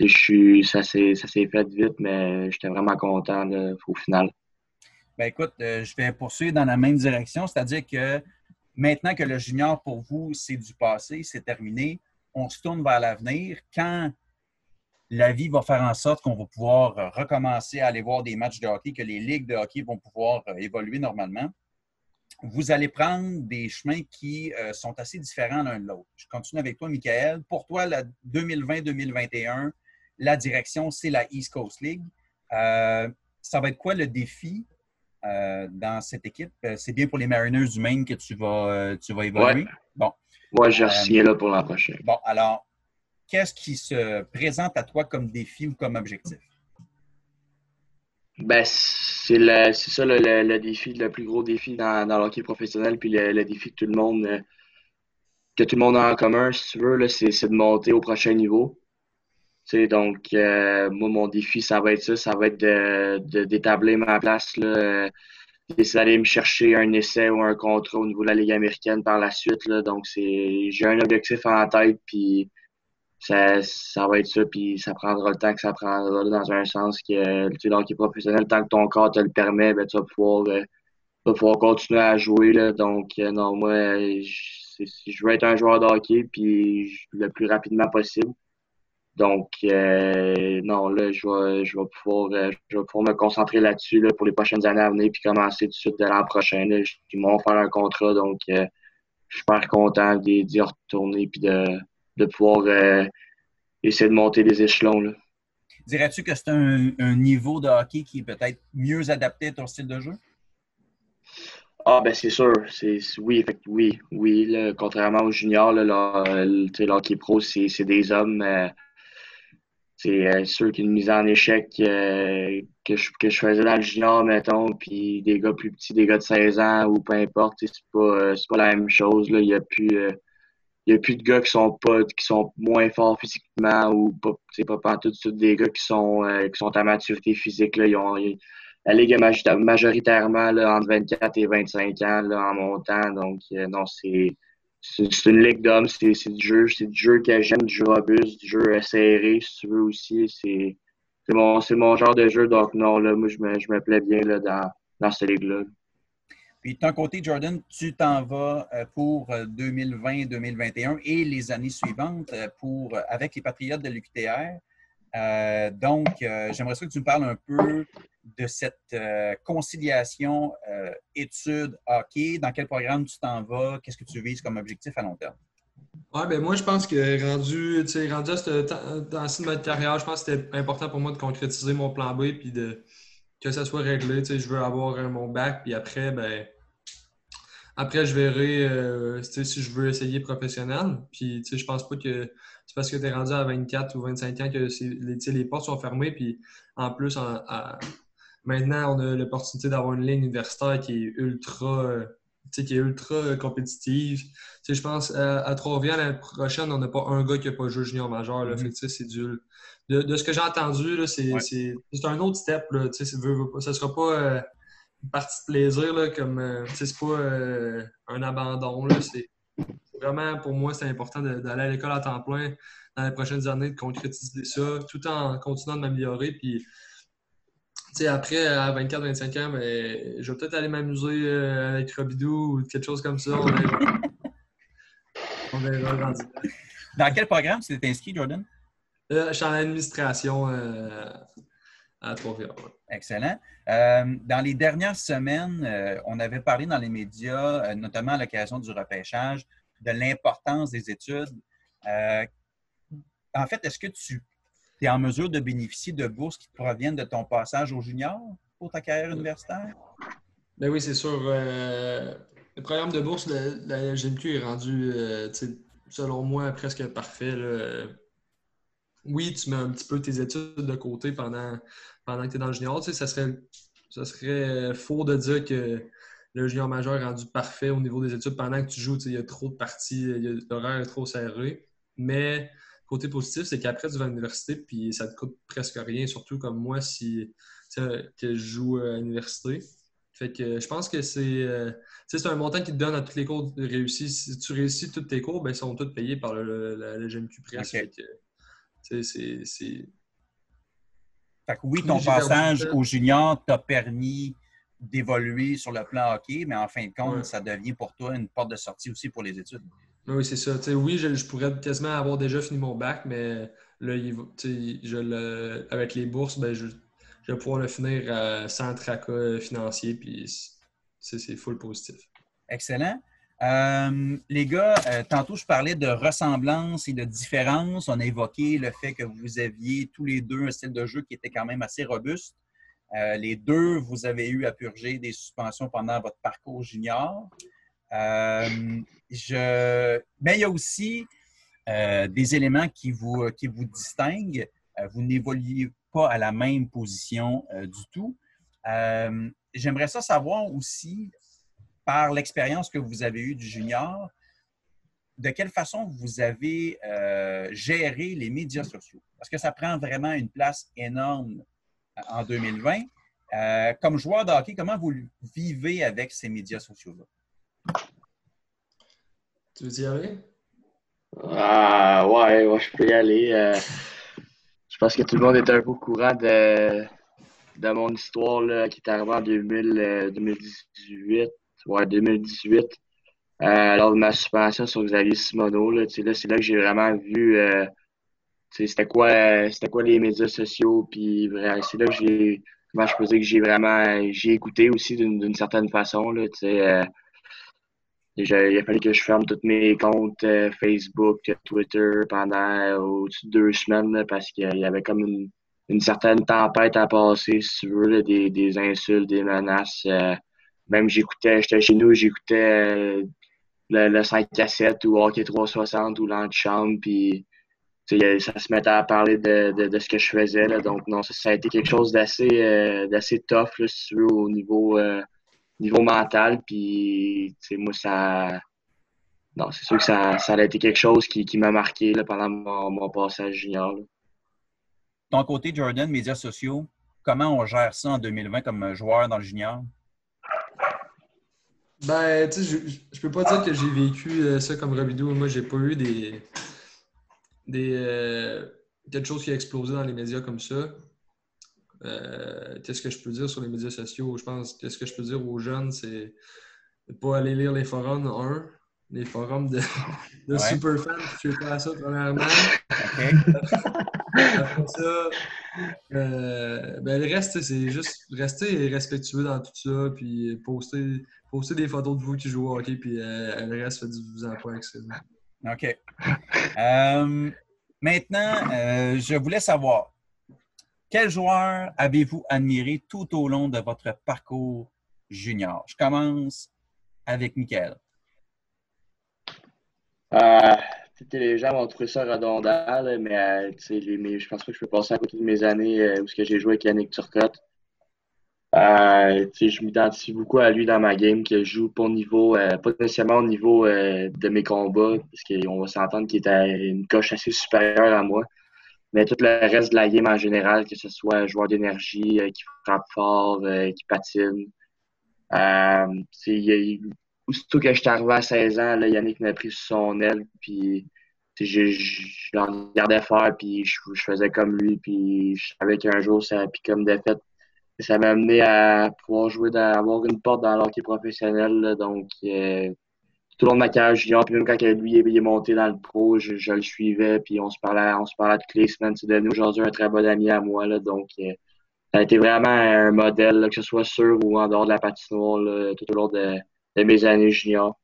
je suis, ça s'est fait vite, mais j'étais vraiment content au final. Ben écoute, euh, je vais poursuivre dans la même direction, c'est-à-dire que maintenant que le junior pour vous, c'est du passé, c'est terminé, on se tourne vers l'avenir. Quand la vie va faire en sorte qu'on va pouvoir euh, recommencer à aller voir des matchs de hockey, que les ligues de hockey vont pouvoir euh, évoluer normalement. Vous allez prendre des chemins qui euh, sont assez différents l'un de l'autre. Je continue avec toi, Michael. Pour toi, la 2020-2021, la direction, c'est la East Coast League. ça va être quoi le défi dans cette équipe? C'est bien pour les Mariners du Maine que tu vas, tu vas évoluer? Bon. Moi, j'ai signé là pour l'an prochain. Bon, alors, qu'est-ce qui se présente à toi comme défi ou comme objectif? Ben, c'est ça le, défi, le plus gros défi dans, dans professionnel, puis le, défi que tout le monde euh, que tout le monde a en commun, si tu veux, c'est de monter au prochain niveau. donc, euh, moi, mon défi, ça va être ça, ça va être d'établir ma place, là, d'essayer d'aller me chercher un essai ou un contrat au niveau de la Ligue américaine par la suite. Là. Donc, j'ai un objectif en tête, puis ça, ça va être ça, puis ça prendra le temps que ça prendra dans un sens que tu es professionnel, tant que ton corps te le permet, ben, tu vas pouvoir, euh, pouvoir continuer à jouer. Là. Donc, euh, non, moi, je, je veux être un joueur de hockey, puis le plus rapidement possible. Donc, euh, non, là, je vais, je, vais pouvoir, je vais pouvoir me concentrer là-dessus là, pour les prochaines années à venir, puis commencer tout de suite de l'an prochain. Là. Ils m'ont faire un contrat, donc je suis super content d'y retourner, puis de de pouvoir euh, essayer de monter les échelons. Dirais-tu que c'est un, niveau de hockey qui est peut-être mieux adapté à ton style de jeu? Ah, ben c'est sûr. C'est, oui, oui, oui. contrairement aux juniors, le, hockey pro, c'est, des hommes. Euh, c'est euh, sûr qu'une mise en échec que, je, que je faisais dans le junior, mettons, puis des gars plus petits, des gars de 16 ans ou peu importe, c'est pas, pas la même chose. Là. Il n'y a plus n'y a plus de gars qui sont qui sont moins forts physiquement ou pas pas pas tout des gars qui sont euh, qui sont à maturité physique là, ils ont, la ligue est majoritairement entre 24 et 25 ans là, en montant donc euh, non c'est une ligue d'hommes c'est du jeu c'est du jeu que j'aime du jeu robuste du jeu serré si tu veux aussi c'est mon mon genre de jeu donc non là moi je me, je me plais bien là dans dans cette ligue là puis ton côté, Jordan, tu t'en vas euh, pour 2020-2021 euh, et les années suivantes euh, pour, avec les Patriotes de l'UQTR. donc, j'aimerais que tu me parles un peu de cette conciliation études-hockey? Dans quel programme tu t'en vas? Qu'est-ce que tu vises comme objectif à long terme? Ouais, ben moi, je pense que rendu, rendu à ce temps-ci de ma carrière, je pense que c'était important pour moi de concrétiser mon plan B puis de, que ça soit réglé. Je veux avoir mon bac, puis après, ben, après, je verrai euh, si je veux essayer professionnel. Puis, je pense pas que c'est parce que tu es rendu à 24 ou 25 ans que les, les portes sont fermées. Puis, en plus, maintenant, on a l'opportunité d'avoir une ligne universitaire qui est ultra, qui est ultra compétitive. je pense à, Trois-Rivières, l'année prochaine, on n'a pas un gars qui n'a pas joué junior majeur. Là. Mm-hmm. c'est du... de, ce que j'ai entendu, c'est un autre step. Là, ça ne sera pas. Euh, une partie de plaisir, là, comme euh, c'est pas euh, un abandon. C'est vraiment pour moi, c'est important d'aller à l'école à temps plein dans les prochaines années, de concrétiser ça, tout en continuant de m'améliorer. Puis après, à 24-25 ans, mais ben, je vais peut-être aller m'amuser euh, avec Robidou ou quelque chose comme ça. On verra. Dans quel programme tu t'es inscrit, Jordan? je suis en administration à Excellent. Euh, dans les dernières semaines, euh, on avait parlé dans les médias, euh, notamment à l'occasion du repêchage, de l'importance des études. en fait, est-ce que tu es en mesure de bénéficier de bourses qui proviennent de ton passage au junior pour ta carrière universitaire? Ben oui, c'est sûr. le programme de bourse, la, GMQ est rendu, selon moi, presque parfait oui, tu mets un petit peu tes études de côté pendant, pendant que tu es dans le junior. ça, serait, ça serait faux de dire que le junior majeur est rendu parfait au niveau des études pendant que tu joues. Il y a trop de parties, l'horaire est trop serré. Mais côté positif, c'est qu'après, tu vas à l'université, puis ça te coûte presque rien, surtout comme moi, si que je joue à l'université. Fait que je pense que c'est euh, un montant qui te donne à tous les cours réussis. Si tu réussis tous tes cours, ben, ils sont tous payés par le, le, GMQ presque. C'est. Fait que oui, ton passage au junior t'a permis d'évoluer sur le plan hockey, mais en fin de compte, ça devient pour toi une porte de sortie aussi pour les études. Oui, c'est ça. oui, je, pourrais quasiment avoir déjà fini mon bac, mais là, je avec les bourses, ben, je, je, vais pouvoir le finir euh, sans tracas financier, puis c'est full positif. Excellent. Euh, les gars, euh, tantôt je parlais de ressemblance et de différence. On a évoqué le fait que vous aviez tous les deux un style de jeu qui était quand même assez robuste. Les deux, vous avez eu à purger des suspensions pendant votre parcours junior. Je... Mais il y a aussi des éléments qui vous, qui vous distinguent. vous n'évoluez pas à la même position du tout. J'aimerais ça savoir aussi, par l'expérience que vous avez eue du junior, de quelle façon vous avez euh, géré les médias sociaux? Parce que ça prend vraiment une place énorme euh, en 2020. Euh, comme joueur de hockey, comment vous vivez avec ces médias sociaux-là? Tu veux y aller? Ah, ouais, je peux y aller. je pense que tout le monde est un peu au courant de, de mon histoire là, qui est arrivée en 2018 ouais, 2018, euh, lors de ma suspension sur Xavier Simoneau. Là, là, c'est là que j'ai vraiment vu euh, c'était quoi c'était quoi les médias sociaux. Puis c'est là que j'ai comment je peux dire que j'ai vraiment j'ai écouté aussi d'une certaine façon. Là, euh, il a fallu que je ferme tous mes comptes euh, Facebook, Twitter pendant au-dessus de deux semaines parce qu'il y avait comme une, une, certaine tempête à passer, si tu veux, des, des insultes, des menaces. Euh, même j'écoutais, j'étais chez nous, j'écoutais euh, le, le 5 7 ou Hockey 360 ou l'antichambre, puis ça se mettait à parler de, de, ce que je faisais. Là. Donc, non, ça, a été quelque chose d'assez euh, d'assez tough, si tu veux, au niveau, euh, niveau mental. Puis, moi, ça. Non, c'est sûr que ça, ça a été quelque chose qui, qui m'a marqué là, pendant mon, mon passage junior. Ton côté, Jordan, médias sociaux, comment on gère ça en 2020 comme joueur dans le junior? Ben, tu sais, je, je peux pas dire que j'ai vécu euh, ça comme Robidoux. Moi, j'ai pas eu des. des euh, quelque chose qui a explosé dans les médias comme ça. Euh, qu'est-ce que je peux dire sur les médias sociaux? Je pense qu'est-ce que je peux dire aux jeunes, c'est de pas aller lire les forums, un, les forums de, de superfans, je suis pas à ça, premièrement. Après ça, euh, ben, le reste, c'est juste rester respectueux dans tout ça, puis poster, poster des photos de vous qui jouez au hockey, puis euh, le reste, faites-vous-en pas avec ça. OK. Maintenant, je voulais savoir, quel joueur avez-vous admiré tout au long de votre parcours junior? Je commence avec Michael. Euh, les gens vont trouver ça redondant, mais les, je pense pas que je peux passer à côté de mes années où j'ai joué avec Yannick Turcotte. Euh, je m'identifie beaucoup à lui dans ma game, que je joue pas au niveau, euh, pas nécessairement au niveau euh, de mes combats, parce qu'on va s'entendre qu'il est une coche assez supérieure à moi. Mais tout le reste de la game en général, que ce soit joueur d'énergie, qui frappe fort, qui patine. Il, aussitôt que je arrivé à 16 ans, là, Yannick m'a pris son aile, puis je, je, je regardais faire, puis je, faisais comme lui, puis je savais qu'un jour, ça, puis comme défaite, ça m'a amené à pouvoir jouer, d'avoir une porte dans l'hockey professionnel. donc, euh, tout au long de ma carrière junior, puis même quand lui il est monté dans le pro, je, le suivais, puis on se parlait, on se parlait toutes les semaines. C'est devenu aujourd'hui un très bon ami à moi. Là, donc, euh, ça a été vraiment un modèle, que ce soit sur ou en dehors de la patinoire, tout au long de, mes années junior.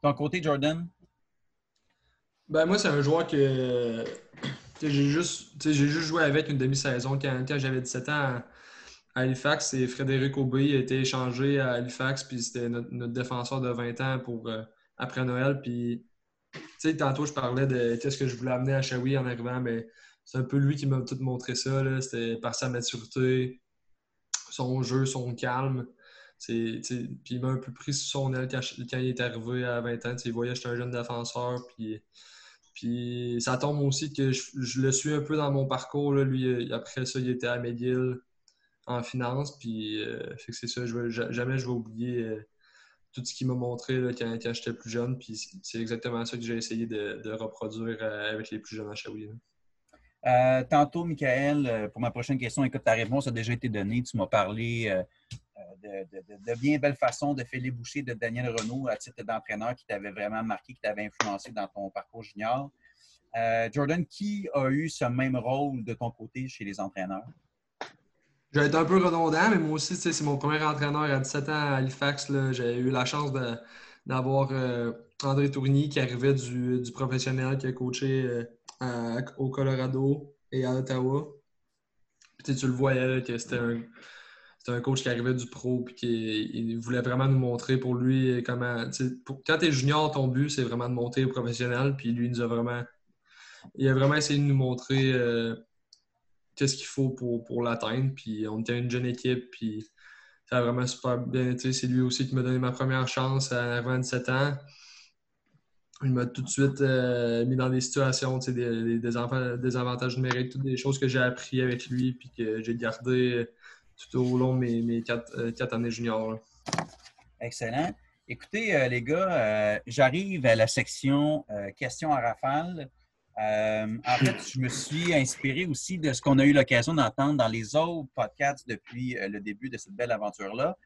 Ton côté, Jordan? Ben, moi, c'est un joueur que j'ai juste, juste joué avec une demi-saison quand, j'avais 17 ans à, Halifax. Et Frédéric Aubry a été échangé à Halifax, puis c'était notre, défenseur de 20 ans pour euh, après Noël. Puis, tantôt, je parlais de qu'est-ce que je voulais amener à Shawi en arrivant, mais c'est un peu lui qui m'a tout montré ça. C'était par sa maturité, son jeu, son calme. puis il m'a un peu pris sous son aile quand, il est arrivé à 20 ans. il voyait j'étais un jeune défenseur. Puis ça tombe aussi que je, le suis un peu dans mon parcours. Lui, euh, après ça, il était à McGill en finance. Puis euh, c'est ça, jamais je vais oublier euh, tout ce qu'il m'a montré quand, j'étais plus jeune. Puis c'est exactement ça que j'ai essayé de, reproduire avec les plus jeunes à Shawi. tantôt, Michael, pour ma prochaine question, écoute, ta réponse a déjà été donnée. Tu m'as parlé de, bien belle façon de Philippe Boucher, de Daniel Renault à titre d'entraîneur qui t'avait vraiment marqué, qui t'avait influencé dans ton parcours junior. Euh, Jordan, qui a eu ce même rôle de ton côté chez les entraîneurs? Je vais être un peu redondant, mais moi aussi, c'est mon premier entraîneur à 17 ans à Halifax. J'ai eu la chance d'avoir euh, André Tourny qui arrivait du, professionnel, qui a coaché euh, au Colorado et à Ottawa. Puis, tu le voyais que c'était un, coach qui arrivait du pro puis qui voulait vraiment nous montrer pour lui comment. quand tu es junior, ton but, c'est vraiment de monter au professionnel. Puis lui, il nous a vraiment. Il a vraiment essayé de nous montrer euh, qu'est-ce qu'il faut pour, pour l'atteindre. Puis on était une jeune équipe. Puis ça a vraiment super bien été. C'est lui aussi qui m'a donné ma première chance à 27 ans. Il m'a tout de suite euh, mis dans des situations, des, des, des, avantages numériques, toutes des choses que j'ai appris avec lui puis que j'ai gardé tout au long de mes, euh, quatre, années juniors. Excellent. Écoutez, euh, les gars, euh, j'arrive à la section questions à rafale. En fait, je me suis inspiré aussi de ce qu'on a eu l'occasion d'entendre dans les autres podcasts depuis le début de cette belle aventure-là,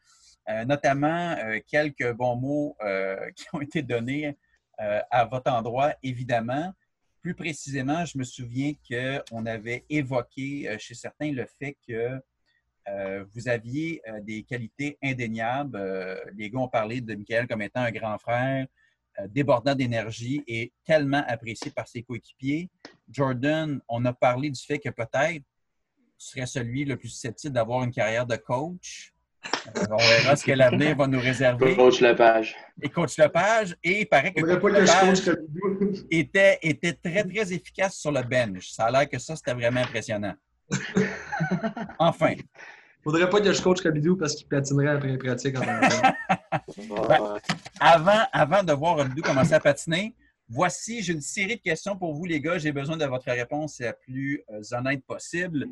notamment quelques bons mots qui ont été donnés à votre endroit, évidemment. Plus précisément, je me souviens qu'on avait évoqué chez certains le fait que euh, vous aviez euh, des qualités indéniables. Euh, les gars ont parlé de Michael comme étant un grand frère, débordant d'énergie et tellement apprécié par ses coéquipiers. Jordan, on a parlé du fait que peut-être tu serais celui le plus susceptible d'avoir une carrière de coach. on verra ce que l'avenir va nous réserver. Coach Lepage. Et coach Lepage. Et il paraît que coach Lepage était, était très, très efficace sur le bench. Ça a l'air que ça, c'était vraiment impressionnant. enfin, Faudrait pas que je coach Kabidou parce qu'il patinerait après les pratiques en ben, avant, avant de voir Kabidou commencer à patiner, voici, j'ai une série de questions pour vous, les gars. J'ai besoin de votre réponse la plus euh, honnête possible.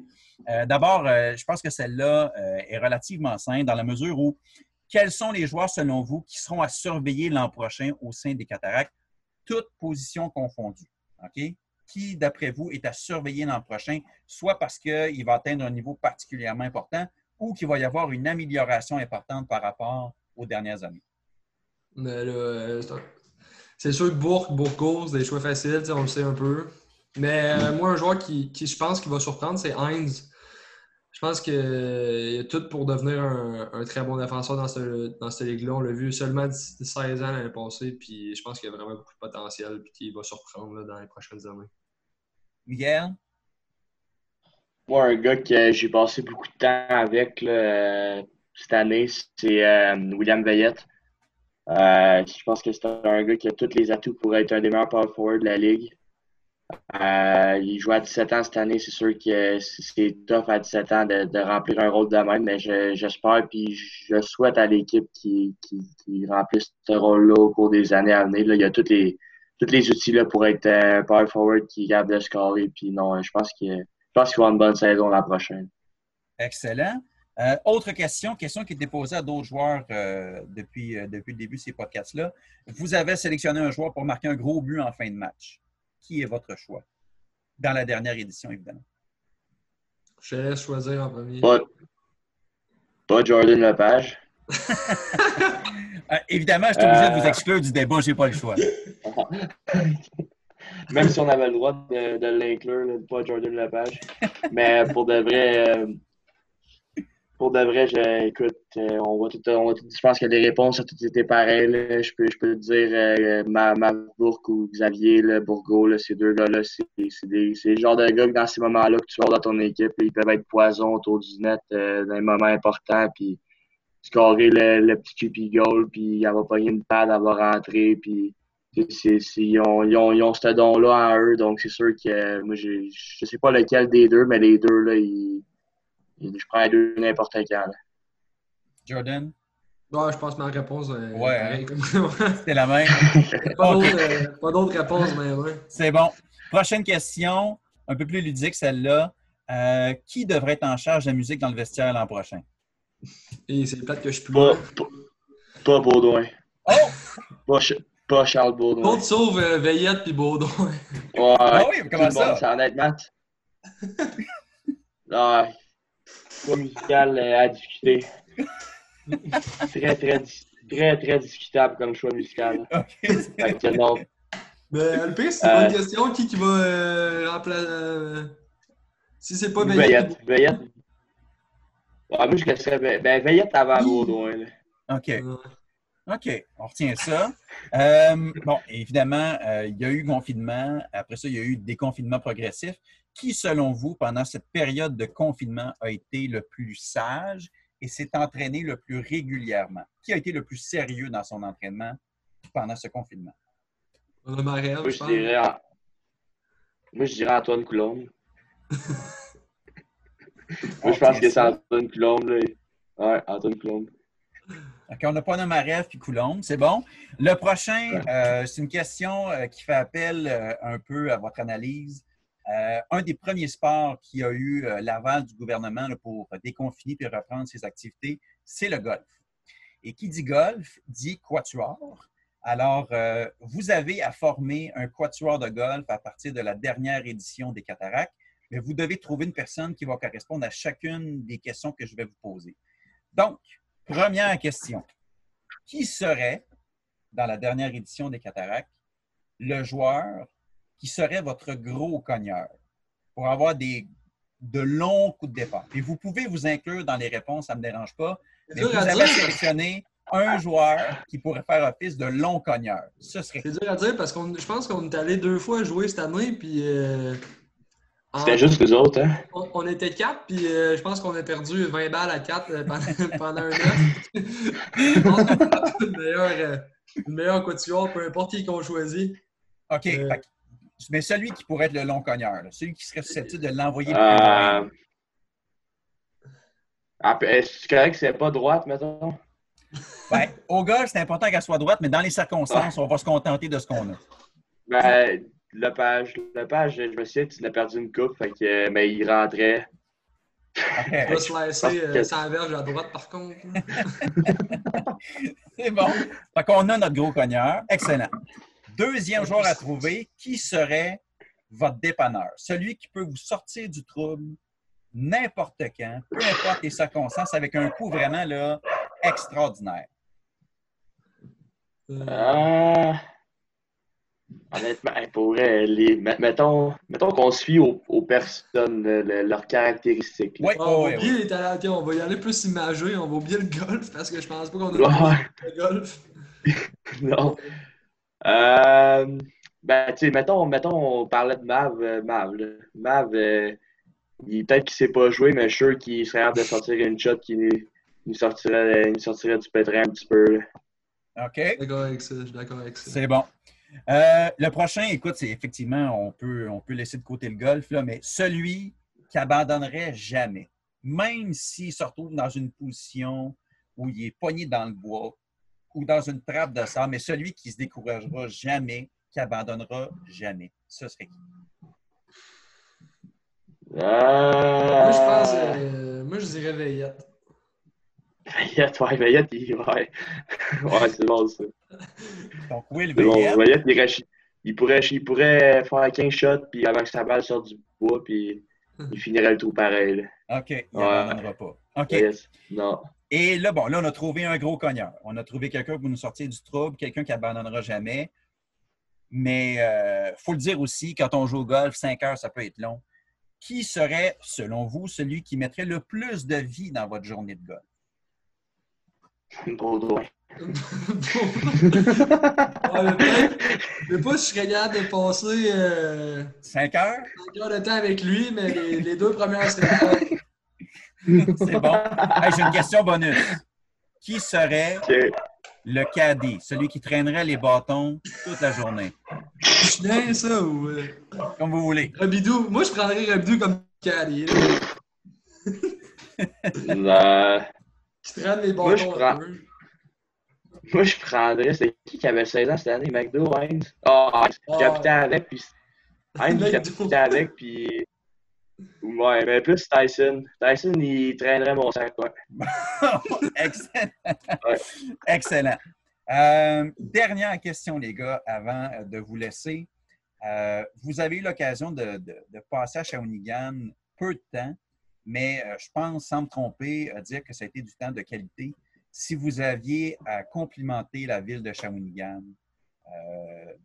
Euh, d'abord, euh, je pense que celle-là est relativement simple dans la mesure où quels sont les joueurs, selon vous, qui seront à surveiller l'an prochain au sein des cataractes, toutes positions confondues? OK? qui, d'après vous, est à surveiller l'an prochain, soit parce qu'il va atteindre un niveau particulièrement important ou qu'il va y avoir une amélioration importante par rapport aux dernières années? Mais là, c'est sûr que Bourg, Bourgours, des choix faciles, on le sait un peu. Mais euh, moi, un joueur qui, qui, je pense qui va surprendre, c'est Heinz. Je pense qu'il y a tout pour devenir un, très bon défenseur dans, ce, dans cette ligue-là. On l'a vu seulement 16 ans l'année passée, puis je pense qu'il y a vraiment beaucoup de potentiel, puis qu'il va surprendre dans les prochaines années. Miguel? Moi, un gars que j'ai passé beaucoup de temps avec euh, cette année, c'est euh, William Veillette. Euh, je pense que c'est un gars qui a tous les atouts pour être un des meilleurs power forward de la ligue. Euh, il joue à 17 ans cette année. C'est sûr que c'est tough à 17 ans de, remplir un rôle de même, mais j'espère puis je souhaite à l'équipe qui, remplisse ce rôle-là au cours des années à venir. Là, il y a tous les, les outils là, pour être un power forward qui garde de scorer. Puis non, je pense qu'il va avoir une bonne saison la prochaine. Excellent. Euh, autre question, question qui été posée à d'autres joueurs euh, depuis, depuis le début de ces podcasts-là. Vous avez sélectionné un joueur pour marquer un gros but en fin de match qui est votre choix? Dans la dernière édition, évidemment. Je laisse choisir en premier. Pas, Jordan Lepage. Euh, évidemment, je suis obligé de vous euh. exclure du débat, j'ai pas le choix. Même si on avait le droit de, de l'inclure, pas Jordan Lepage. Mais pour de vrai, euh, pour de vrai, je, écoute, euh, on va tout, on va je pense que les réponses ont toutes été pareilles. Je, peux, je peux te dire, euh, ma, ou Xavier là, Bourgo, ces deux gars-là, c'est le genre de gars que dans ces moments-là que tu vas dans ton équipe, ils peuvent être poison autour du net euh, dans les moments importants, puis scorer le, le petit QP goal, puis il va pas une pad, elle va rentrer, puis ils, ont, ils, ont, ils ont ce don-là en eux, donc c'est sûr que moi, je sais pas lequel des deux, mais les deux, là, ils je prends les deux n'importe quand. Jordan? Ouais, je pense que ma réponse est ouais, hein. C'est la même. Euh, pas d'autres réponses, mais ouais. C'est bon. Prochaine question, un peu plus ludique celle-là. Euh, qui devrait être en charge de la musique dans le vestiaire l'an prochain? Et c'est peut-être que je peux. Pas, pas, pas Baudouin. Oh! Pas, pas Charles Baudouin. Autre sauve euh, Veillette puis Baudouin. Ouais. Ah oui, comment ça? ça? en est Matt. ouais choix musical euh, à discuter. très, très, très, très discutable comme choix musical. Okay. Mais le pire, c'est pas une euh, question qui, qui va euh, remplacer. Euh, si c'est pas Veillette. Veillette. Ouais, moi, je laisserais ben, Veillette avant Baudouin. OK. OK, on retient ça. Euh, bon, évidemment, il y a eu confinement. Après ça, il y a eu déconfinement progressif qui, selon vous, pendant cette période de confinement, a été le plus sage et s'est entraîné le plus régulièrement? Qui a été le plus sérieux dans son entraînement pendant ce confinement? Moi, je dirais, Moi, je dirais Antoine Coulombe. Moi, je pense que c'est Antoine Coulombe. Là. Ouais, Antoine Coulombe. OK, on n'a pas Nomarev puis Coulombe, c'est bon. Le prochain, euh, c'est une question euh, qui fait appel euh, un peu à votre analyse. Euh, un des premiers sports qui a eu euh, l'aval du gouvernement pour déconfiner et reprendre ses activités, c'est le golf. Et qui dit golf dit quatuor. Alors, euh, vous avez à former un quatuor de golf à partir de la dernière édition des cataractes, mais vous devez trouver une personne qui va correspondre à chacune des questions que je vais vous poser. Donc, première question. Qui serait, dans la dernière édition des cataractes, le joueur qui serait votre gros cogneur pour avoir des, de longs coups de départ. Et vous pouvez vous inclure dans les réponses, ça ne me dérange pas. Mais vous avez sélectionné un joueur qui pourrait faire office de long cogneur. Ce serait. C'est dur à dire parce que je pense qu'on est allé deux fois jouer cette année, puis. Euh, C'était juste les autres, hein? On, était quatre, puis euh, je pense qu'on a perdu 20 balles à quatre euh, pendant, un an. a une meilleure quatuor, peu importe qui qu'on choisit. OK mais celui qui pourrait être le long cogneur, celui qui serait susceptible de l'envoyer le euh... Ah, Est-ce que c'est pas droite, mettons? Ben, au golf, c'est important qu'elle soit droite, mais dans les circonstances, on va se contenter de ce qu'on a. Ben, le page, le page, je me souviens, tu l'as perdu une coupe, fait que, mais il rentrait. Okay. Il va se laisser euh, sans verge à droite, par contre. c'est bon. Fait qu'on a notre gros cogneur. Excellent. Deuxième joueur à trouver, qui serait votre dépanneur? Celui qui peut vous sortir du trouble n'importe quand, peu importe les circonstances, avec un coup vraiment là, extraordinaire. Euh... Honnêtement, pour les, mettons, mettons qu'on suit aux, aux personnes, leurs caractéristiques. Ouais, on va oublier les talents. on va y aller plus imagé, on va oublier le golf parce que je pense pas qu'on a le golf. non. Euh, ben, tu sais, mettons, mettons, on parlait de Mav. Euh, Mav, Mav euh, peut-être qu'il ne sait pas jouer, mais je suis sûr qu'il serait hâte de sortir une shot qui nous sortirait, sortirait du pétrin un petit peu. OK. D'accord avec ça, je suis d'accord avec ça. C'est bon. Euh, le prochain, écoute, c'est effectivement, on peut, on peut laisser de côté le golf, là, mais celui qui abandonnerait jamais, même s'il se retrouve dans une position où il est poigné dans le bois ou dans une trappe de sable, mais celui qui se découragera jamais, qui abandonnera jamais, ce serait qui? Moi, je pense, euh, moi, je dirais Veillette. Veillette, ouais, Veillette, il... ouais. ouais, c'est bon, ça. Donc, oui, le Veillette. Bon, Veillette, il, pourrait, il pourrait faire 15 shots, puis avant que sa balle sorte du bois, puis il finirait le trou pareil. OK, il n'abandonnera pas. OK. Non. Et là, bon, là, on a trouvé un gros cogneur. On a trouvé quelqu'un pour nous sortir du trouble, quelqu'un qui abandonnera jamais. Mais il euh, faut le dire aussi, quand on joue au golf, 5 heures, ça peut être long. Qui serait, selon vous, celui qui mettrait le plus de vie dans votre journée de golf? Baudouin. ouais, mais pas si je serais capable de passer euh, 5 heures? 5 heures de temps avec lui, mais les, deux premières C'est bon. J'ai une question bonus. Qui serait le caddie, celui qui traînerait les bâtons toute la journée? Chien, ça, ou... Euh, comme vous voulez. Rabidou. Moi, je prendrais Rabidou comme caddie. non. Qui traîne les bâtons. Moi, je prends... Moi, je prendrais. C'est qui qui avait 16 ans cette année? McDo, Heinz? Ah, oh, Heinz, oh. capitaine avec, puis. Heinz, capitaine avec, puis. Ouais, mais plus Tyson. Tyson, il traînerait mon sac. Excellent. Excellent. Euh, dernière question, les gars, avant de vous laisser. Euh, vous avez eu l'occasion de, de, de, passer à Shawinigan peu de temps, mais euh, je pense, sans me tromper, à dire que ça a été du temps de qualité. Si vous aviez à complimenter la ville de Shawinigan,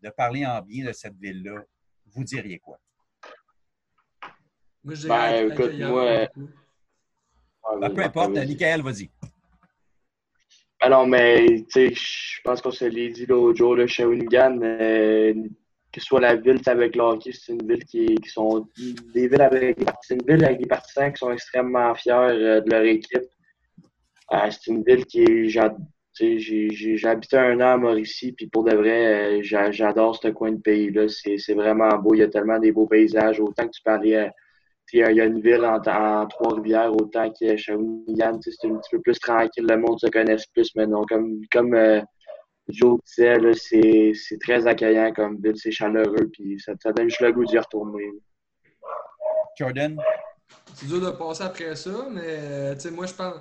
de parler en bien de cette ville-là, vous diriez quoi? Moi, je ben, écoute, moi. Ben, peu importe, Michael, vas-y. Alors, mais, tu sais, je pense qu'on se l'est dit l'autre jour, le Shawinigan, euh, que ce soit la ville avec le hockey, c'est une ville qui, qui, sont des villes avec c'est une ville avec des partisans qui sont extrêmement fiers euh, de leur équipe. Euh, c'est une ville qui est j'ai habité un an à Mauricie, puis pour de vrai, j'adore ce coin de pays-là. C'est vraiment beau. Il y a tellement des beaux paysages. Autant que tu parlais il y a une ville en, Trois-Rivières, autant que Shawinigan, c'est un petit peu plus tranquille, le monde se connaisse plus, mais non, comme, comme euh, Joe disait, c'est très accueillant comme ville, c'est chaleureux, puis ça, ça, donne juste le goût d'y retourner. Jordan? C'est dur de passer après ça, mais euh, moi, je pense.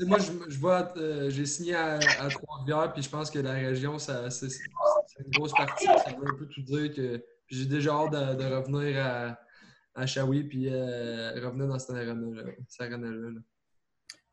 Moi, je, vois, euh, j'ai signé à, Trois-Rivières, puis je pense que la région, c'est une grosse partie. Ça veut un peu tout dire que j'ai déjà hâte de revenir à, à Shawi puis euh, revenir dans cette arène-là.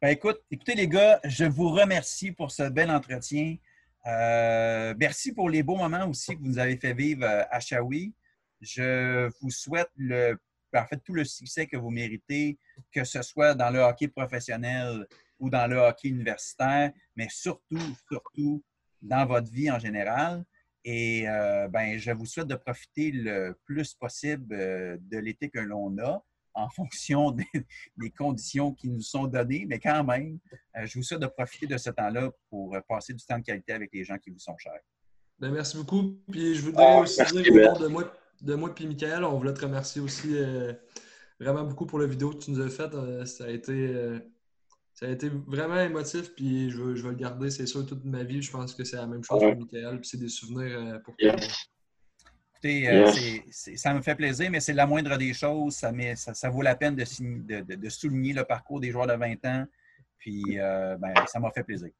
Ben écoute, écoutez les gars, je vous remercie pour ce bel entretien. Euh, merci pour les beaux moments aussi que vous nous avez fait vivre euh, à Shawi. Je vous souhaite le, en fait, tout le succès que vous méritez, que ce soit dans le hockey professionnel ou dans le hockey universitaire, mais surtout, surtout dans votre vie en général. Et euh, ben, je vous souhaite de profiter le plus possible euh, de l'été que l'on a en fonction des, conditions qui nous sont données, mais quand même, euh, je vous souhaite de profiter de ce temps-là pour passer du temps de qualité avec les gens qui vous sont chers. Ben, merci beaucoup. Puis je voudrais ah, aussi dire au nom de moi, de moi et Michael, on voulait te remercier aussi vraiment beaucoup pour la vidéo que tu nous as faite. ça a été ça a été vraiment émotif, puis je veux le garder, c'est sûr, toute ma vie. Je pense que c'est la même chose pour Michael, puis c'est des souvenirs euh, pour toi. Écoutez, euh, ça me fait plaisir, mais c'est la moindre des choses. Ça, ça, vaut la peine de, de, souligner le parcours des joueurs de 20 ans. Puis, euh, ben, ça m'a fait plaisir.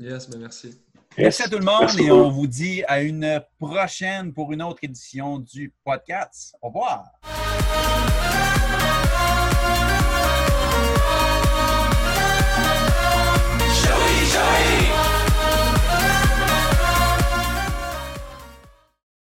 Yes, ben merci. Merci à tout le monde et on vous dit à une prochaine pour une autre édition du podcast. Au revoir.